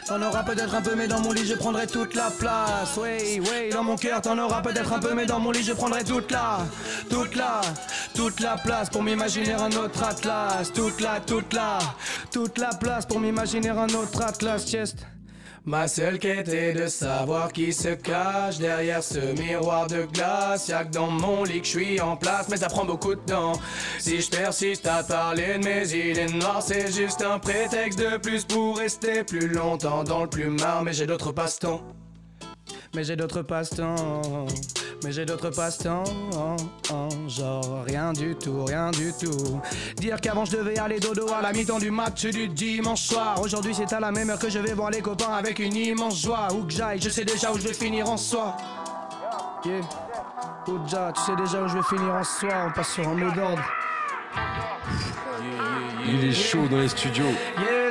T'en auras peut-être un peu, mais dans mon lit, je prendrai toute la place. Oui, oui, dans mon cœur, t'en auras peut-être un peu, mais dans mon lit, je prendrai toute la, toute la, toute la place pour m'imaginer un autre atlas. Toute la, toute la, toute la place pour m'imaginer un autre atlas. Chest. Ma seule quête est de savoir qui se cache derrière ce miroir de glace. Y'a que dans mon lit que je suis en place, mais ça prend beaucoup de temps. Si je persiste à parler de mes idées noires, c'est juste un prétexte de plus pour rester plus longtemps dans le plumard. Mais j'ai d'autres passe-temps. Mais j'ai d'autres passe-temps. Mais j'ai d'autres passe-temps. Genre rien du tout, rien du tout. Dire qu'avant je devais aller dodo à la mi-temps du match du dimanche soir. Aujourd'hui c'est à la même heure que je vais voir les copains avec une immense joie. Où que j'aille, je sais déjà où je vais finir en soi. Yeah. Oja, tu sais déjà où je vais finir en soir, on passe sur un mot d'ordre. Il est chaud dans les studios.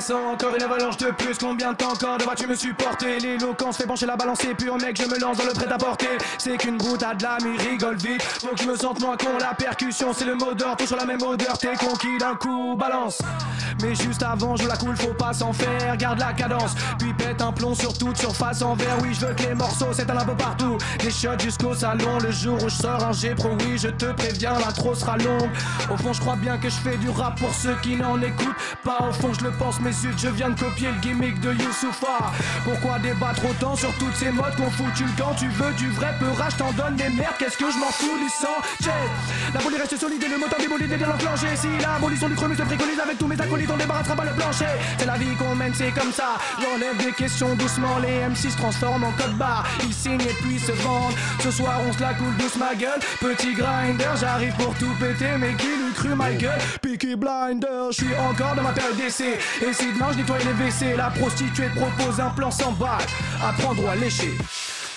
Yes, encore une avalanche de plus. Combien de temps encore devras-tu me supporter L'éloquence fait pencher la balance, c'est pur, mec. Je me lance dans le prêt-à-porter. C'est qu'une boutade là, mais rigole vite. Faut que je me sente moins con. La percussion, c'est le mot d'ordre. Toujours la même odeur. T'es conquis d'un coup, balance. Mais juste avant, je la coule, faut pas s'en faire. Garde la cadence, puis pète un plomb sur toute surface en verre. Oui, je veux que les morceaux s'étalent un peu partout. Des shots jusqu'au salon. Le jour où je sors un G pro, oui, je te préviens, l'intro sera longue. Au fond, je crois bien que je fais du rap pour ceux qui n'en écoutent pas. Au fond, je le pense, mais je viens de copier le gimmick de Youssoufa. Pourquoi débattre autant sur toutes ces modes qu'on foutu le camp? Tu veux du vrai peurage, t'en donnes des merdes. Qu'est-ce que je m'en fous du sang? La boule reste solide et le moteur démoli dès l'enclenché. Si l'abolition du chromus se préconise avec tous mes acolytes, on débarrassera pas le plancher. C'est la vie qu'on mène, c'est comme ça. J'enlève des questions doucement, les MC se transforment en code barre. Ils signent et puis se vendent. Ce soir, on se la coule douce, ma gueule. Petit grinder, j'arrive pour tout péter, mais qui lui cru, ma gueule? Peaky Blinder, je suis encore dans ma période d'essai. Je nettoie les WC, la prostituée propose un plan sans balle. À prendre ou à lécher.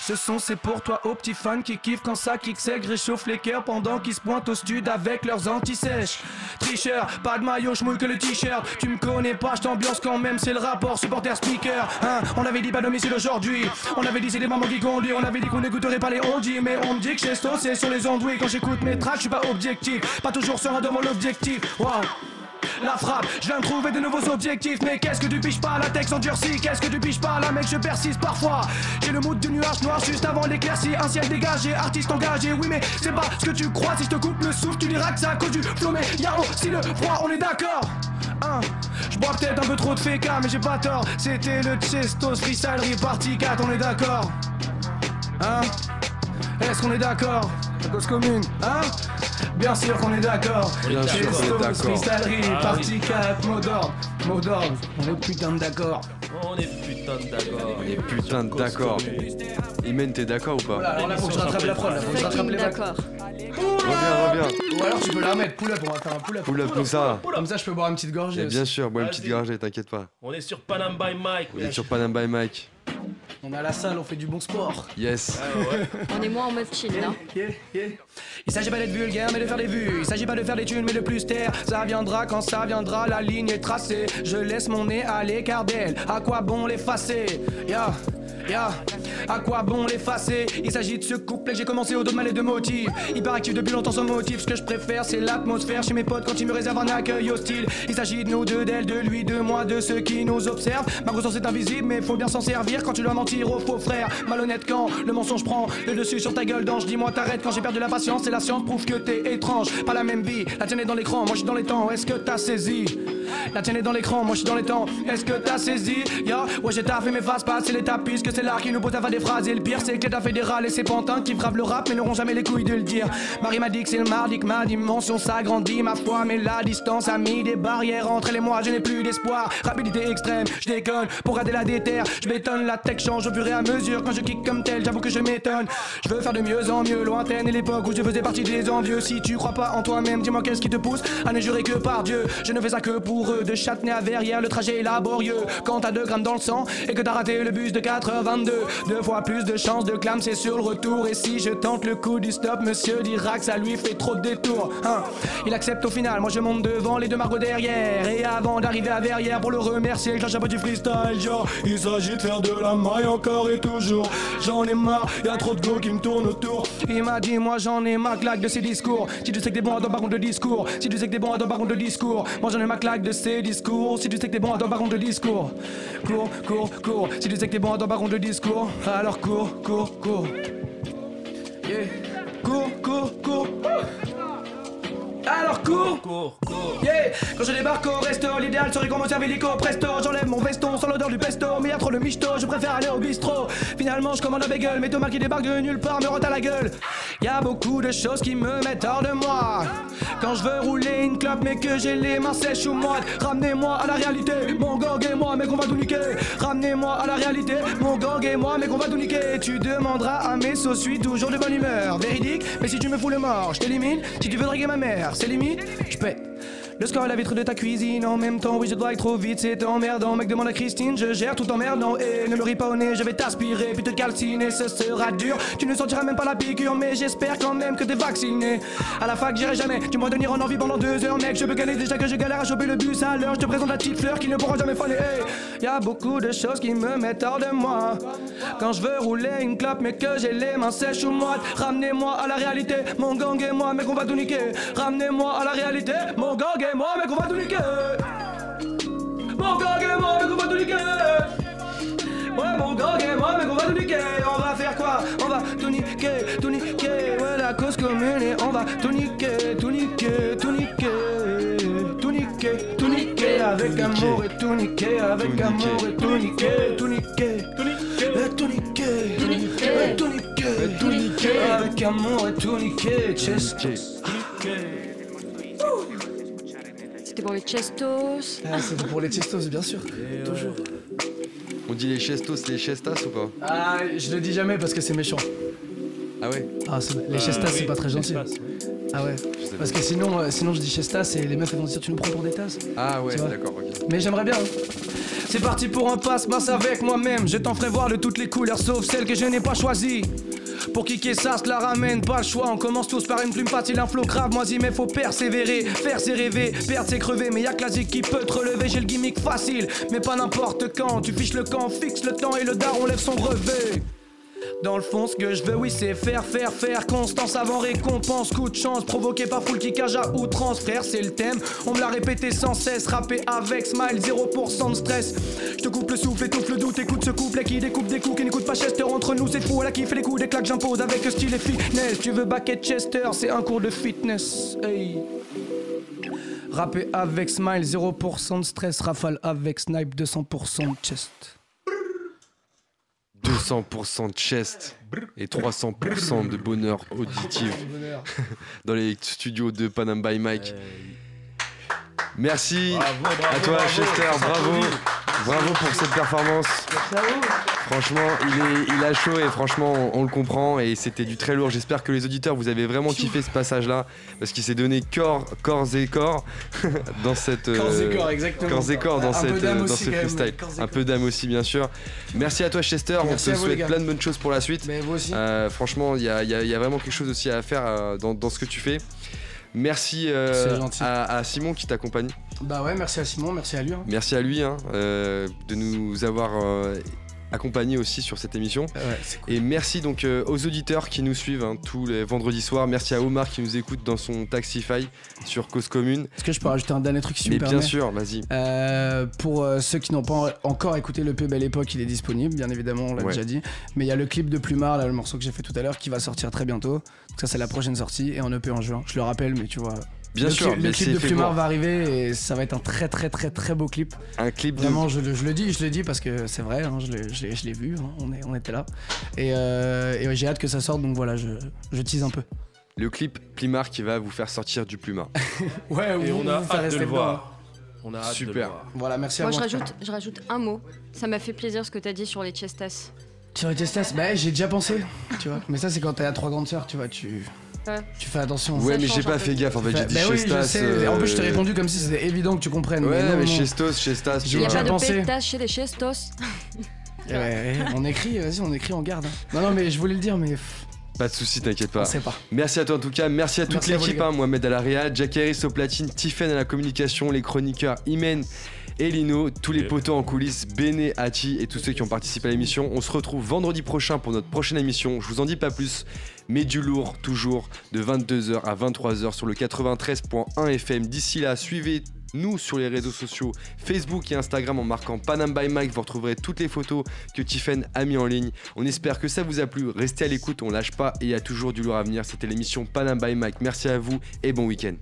Ce son c'est pour toi aux petits fans qui kiffent quand ça kick sec. Réchauffe les cœurs pendant qu'ils se pointent au stud avec leurs anti-sèches. Tricheur, pas de maillot, j'mouille que le t-shirt. Tu me connais pas, j't'ambiance quand même, c'est le rapport supporter speaker. Hein, On avait dit pas domicile aujourd'hui. On avait dit c'est des mamans qui conduisent. On avait dit qu'on n'écouterait pas les on dit Mais on me dit que chez c'est sur les ondouilles Quand j'écoute mes tracks, j'suis pas objectif. Pas toujours serein devant l'objectif. Wow la frappe, je viens de trouver de nouveaux objectifs Mais qu'est-ce que tu piches pas, la texte endurcie Qu'est-ce que tu piches pas, la mec je persiste parfois. J'ai le mood du nuage noir juste avant l'éclaircie. Un ciel dégagé, artiste engagé Oui mais c'est pas ce que tu crois. Si je te coupe le souffle, tu diras que c'est à cause du flot Mais y'a aussi le froid, on est d'accord. Hein, je bois peut-être un peu trop de féca mais j'ai pas tort. C'était le Chestos Freestylery Party 4, on est d'accord. Hein Est-ce qu'on est d'accord? La cause commune, hein Bien sûr qu'on est d'accord. Bien sûr qu'on est d'accord. Freestylery, Ah partie 4, mot d'ordre. Mot d'ordre, on est putain de d'accord. On est putain de d'accord. Et putain de d'accord. Imen, t'es d'accord ou pas Voilà, alors là, faut que je rattrape la prod, faut que je rattrape les d'accord. Reviens, reviens. Ou alors tu peux la remettre, pull up, on va faire un pull up. Pull up Moussa. Comme ça, je peux boire une petite gorgée. Et aussi. bien sûr, bois une petite gorgée, t'inquiète pas. On est sur Panam by Mike. On est sur Panam by Mike. On est à la salle, on fait du bon sport. Yes. Ah ouais. On est moins en mode chill là. Yeah, yeah. Il s'agit pas d'être vulgaire mais de faire des vues. Il s'agit pas de faire des thunes mais de plus taire Ça viendra quand ça viendra la ligne est tracée. Je laisse mon nez à l'écart d'elle. À quoi bon l'effacer? Ya Ya, à quoi bon l'effacer? Il s'agit de ce couplet que j'ai commencé au dos de mal et de motifs Hyperactif depuis longtemps sans motif. Ce que je préfère c'est l'atmosphère. Chez mes potes quand ils me réservent un accueil hostile. Il s'agit de nous deux, d'elle, de lui, de moi, de ceux qui nous observent. Ma conscience est invisible mais faut bien s'en servir. Quand tu dois mentir aux faux frères Malhonnête quand le mensonge prend le dessus sur ta gueule d'ange. Dis-moi t'arrêtes quand j'ai perdu la patience. Et la science prouve que t'es étrange. Pas la même vie, la tienne est dans l'écran, moi je dans les temps, est-ce que t'as saisi? La tienne est dans l'écran, moi je suis dans les temps, est-ce que t'as saisi? Ya, ouais j'ai taffé mes faces passer l'étape puisque c'est l'art qui nous pose à faire des phrases Et le pire c'est que l'état fédéral et ses pantins qui frappent le rap mais n'auront jamais les couilles de le dire. Marie m'a dit que c'est le mardi que ma dimension s'agrandit Ma foi mais la distance a mis des barrières entre elle et moi Je n'ai plus d'espoir, rapidité extrême, je déconne Pour garder la déterre, je m'étonne La tech change au fur et à mesure. Quand je kick comme tel J'avoue que je m'étonne, je veux faire de mieux en mieux Lointaine est l'époque où je faisais partie des envieux. Si tu crois pas en toi-même, dis-moi qu'est-ce qui te pousse À ne jurer que par Dieu, je ne fais ça que pour eux De Châtenay à Verrières, le trajet est laborieux. Quand t'as 2 grammes dans le sang et que t'as raté le bus de 4h22 Deux fois plus de chances de clam, c'est sur le retour. Et si je tente le coup du stop, monsieur dira que ça lui fait trop de détours hein. Il accepte au final, moi je monte devant, les deux margots derrière. Et avant d'arriver à Verrières pour le remercier, je chapeau du freestyle genre Il s'agit de faire de la maille encore et toujours. J'en ai marre, y'a trop de go qui me tournent autour. Il m'a dit moi j'en ai ma claque de ces discours. Si tu sais que t'es bon à par contre de discours. Si tu sais que t'es bon à par contre de discours. Moi j'en ai ma claque de ces discours. Si tu sais que t'es bon par contre de discours. Cours, cours, cours. Si tu sais que t'es bon par contre de discours. Alors cours, cours, cours. Yeah. Cours, cours, cours alors cours, Cours, cours. Yeah. Quand je débarque au resto, l'idéal serait qu'on me serve illico presto. J'enlève mon veston sans l'odeur du pesto Mais y'a trop le michto, je préfère aller au bistrot. Finalement je commande un bagel Mais Thomas qui débarque de nulle part me rote à la gueule. Y'a beaucoup de choses qui me mettent hors de moi. Quand je veux rouler une clope mais que j'ai les mains sèches ou moites Ramenez-moi à la réalité, mon gang et moi mais qu'on va tout niquer. Ramenez-moi à la réalité, mon gang et moi mais qu'on va tout niquer. Tu demanderas à mes sauces, suis toujours de bonne humeur. Véridique, mais si tu me fous le mort, je t'élimine Si tu veux draguer ma mère, c'est limite, je pète Le score à la vitre de ta cuisine en même temps, oui je dois être trop vite, c'est emmerdant. Mec demande à Christine, je gère tout emmerdant. Et ne me ris pas au nez, je vais t'aspirer, puis te calciner, ce sera dur. Tu ne sentiras même pas la piqûre, mais j'espère quand même que t'es vacciné. À la fac, j'irai jamais, tu m'en tenir en envie pendant deux heures, mec. Je peux gagner déjà que je galère à choper le bus à l'heure. Je te présente la petite fleur qui ne pourra jamais faner. Hey, y a beaucoup de choses qui me mettent hors de moi. Quand je veux rouler une clope, mais que j'ai les mains sèches ou moites, ramenez-moi à la réalité. Mon gang et moi, mec, on va tout niquer. Ramenez-moi à la réalité. Mon gang et moi, mec, on va tout niquer. Mon gang et moi, mec, on va tout niquer. Ouais, mon gang et moi, mec, on va tout niquer. On va faire quoi? On va tout niquer, tout niquer. Ouais, la cause commune et on va tout niquer, tout niquer, tout niquer. Tout niquer, tout niquer. Avec amour et tout niquer. Avec amour et tout niquer, tout niquer. Tout niquer, tout niquer. Tout niquer, tout niquer. Tout niquer. Avec amour et tout niquer. Chest. C'était pour les Chestos. Ah, C'était pour les Chestos, bien sûr. Toujours. On dit les chestos, les chestas ou pas? Ah, je le dis jamais parce que c'est méchant. Ah ouais? Ah, c'est- les chestas, c'est pas très gentil. Ah ouais. Parce que sinon, euh, sinon je dis chestas et les meufs elles vont dire tu nous prends pour des tasses. Ah ouais, d'accord, ok. Mais j'aimerais bien. C'est parti pour un passe-passe avec moi-même. Je t'en ferai voir de toutes les couleurs, sauf celles que je n'ai pas choisies. Pour kicker ça, se la ramène, pas le choix. On commence tous par une plume facile, un flow grave, moisi, mais faut persévérer. Faire c'est rêver, perdre c'est crever. Mais y'a que qui peut te relever. J'ai le gimmick facile, mais pas n'importe quand. Tu fiches le camp, fixe le temps et le daron lève son brevet. Dans le fond, ce que je veux, oui, c'est faire, faire, faire. Constance avant récompense, coup de chance. Provoqué par full kickage à outrance, frère, c'est le thème. On me l'a répété sans cesse. Rapper avec smile, 0% de stress. Je te coupe le souffle, étouffe le doute. Écoute ce couplet qui découpe des coups, qui n'écoute pas Chester. Entre nous, c'est fou, elle a qui fait les coups, des claques, j'impose avec style et fitness. Tu veux baquet Chester, c'est un cours de fitness. Hey. Rapper avec smile, 0% de stress. Rafale avec snipe, 200% de chest. 200% de chest et 300% de bonheur auditif *laughs* dans les studios de Panam by Mike. Merci à toi Chester, bravo, bravo pour cette performance. Franchement, il, est, il a chaud et franchement, on, on le comprend et c'était du très lourd. J'espère que les auditeurs, vous avez vraiment kiffé ce passage-là parce qu'il s'est donné corps, corps et corps *laughs* dans cette Corps et corps, exactement. corps et corps dans, cette, dans ce freestyle. Un peu d'âme aussi, bien sûr. Merci à toi Chester, Merci on te souhaite plein de bonnes choses pour la suite. Mais vous aussi. Euh, franchement, il y a, il y a- il y a vraiment quelque chose aussi à faire euh, dans, dans ce que tu fais. Merci euh, à, à Simon qui t'accompagne. Bah ouais, merci à Simon, merci à lui. hein. Merci à lui hein, euh, de nous avoir accompagnés aussi sur cette émission. Ouais, cool. Et merci donc euh, aux auditeurs qui nous suivent hein, tous les vendredis soirs. Merci à Omar qui nous écoute dans son Taxify sur Cause Commune. Est-ce que je peux rajouter un dernier truc si tu Mais bien permets? sûr, vas-y. Euh, pour euh, ceux qui n'ont pas en- encore écouté le P Belle Époque, il est disponible, bien évidemment, on l'a Ouais. déjà dit. Mais il y a le clip de Plumard, là, le morceau que j'ai fait tout à l'heure, qui va sortir très bientôt. Donc ça, c'est la prochaine sortie et en EP en juin. Je le rappelle, mais tu vois. Bien le sûr, clip, mais le clip de Plumard va arriver et ça va être un très très très très beau clip. Un clip de Vraiment, je, le- je le dis, je le dis parce que c'est vrai, hein, je l'ai- vu, hein, on, est, on était là. Et, euh, et ouais, j'ai hâte que ça sorte, donc voilà, je, je tease un peu. le clip Plumard qui va vous faire sortir du Plumard. *laughs* Ouais, Et on a hâte de le voir. On a hâte de le Super. voir. Voilà, merci Moi, à je rajoute, je rajoute un mot. Ça m'a fait plaisir ce que tu as dit sur les Chestas. Sur les testas, bah j'ai déjà pensé, tu vois. Mais ça, c'est quand t'as trois grandes sœurs, tu vois, tu, Ouais. tu fais attention. Ouais, mais j'ai un pas peu. fait gaffe en fait, Bah, j'ai dit bah oui, je Chestas. sais. En plus, je t'ai euh, répondu comme si c'était évident que tu comprennes. Ouais, non, mais non. Chestos, Chestas, tu J'ai Il n'y a vois. pas de pensé. chez les Chestos. Eh ouais, ouais, on écrit, vas-y, on écrit, on garde. Non, non, mais je voulais le dire, mais pff, Pas de soucis, t'inquiète on pas. sait pas. Merci à toi en tout cas, merci à toute Merci à vous, l'équipe, les gars. hein, Mohamed Alaria, Jack Harris au platine, Tiffen à la communication, les chroniqueurs Imen et Lino, tous les potos en coulisses, Bene, Hachi et tous ceux qui ont participé à l'émission. On se retrouve vendredi prochain pour notre prochaine émission. Je vous en dis pas plus, mais du lourd toujours de 22h à 23h sur le 93.1 FM. D'ici là, suivez nous sur les réseaux sociaux Facebook et Instagram en marquant Panam by Mike. Vous retrouverez toutes les photos que Tiffen a mis en ligne. On espère que ça vous a plu. Restez à l'écoute, on lâche pas et il y a toujours du lourd à venir. C'était l'émission Panam by Mike. Merci à vous et bon week-end.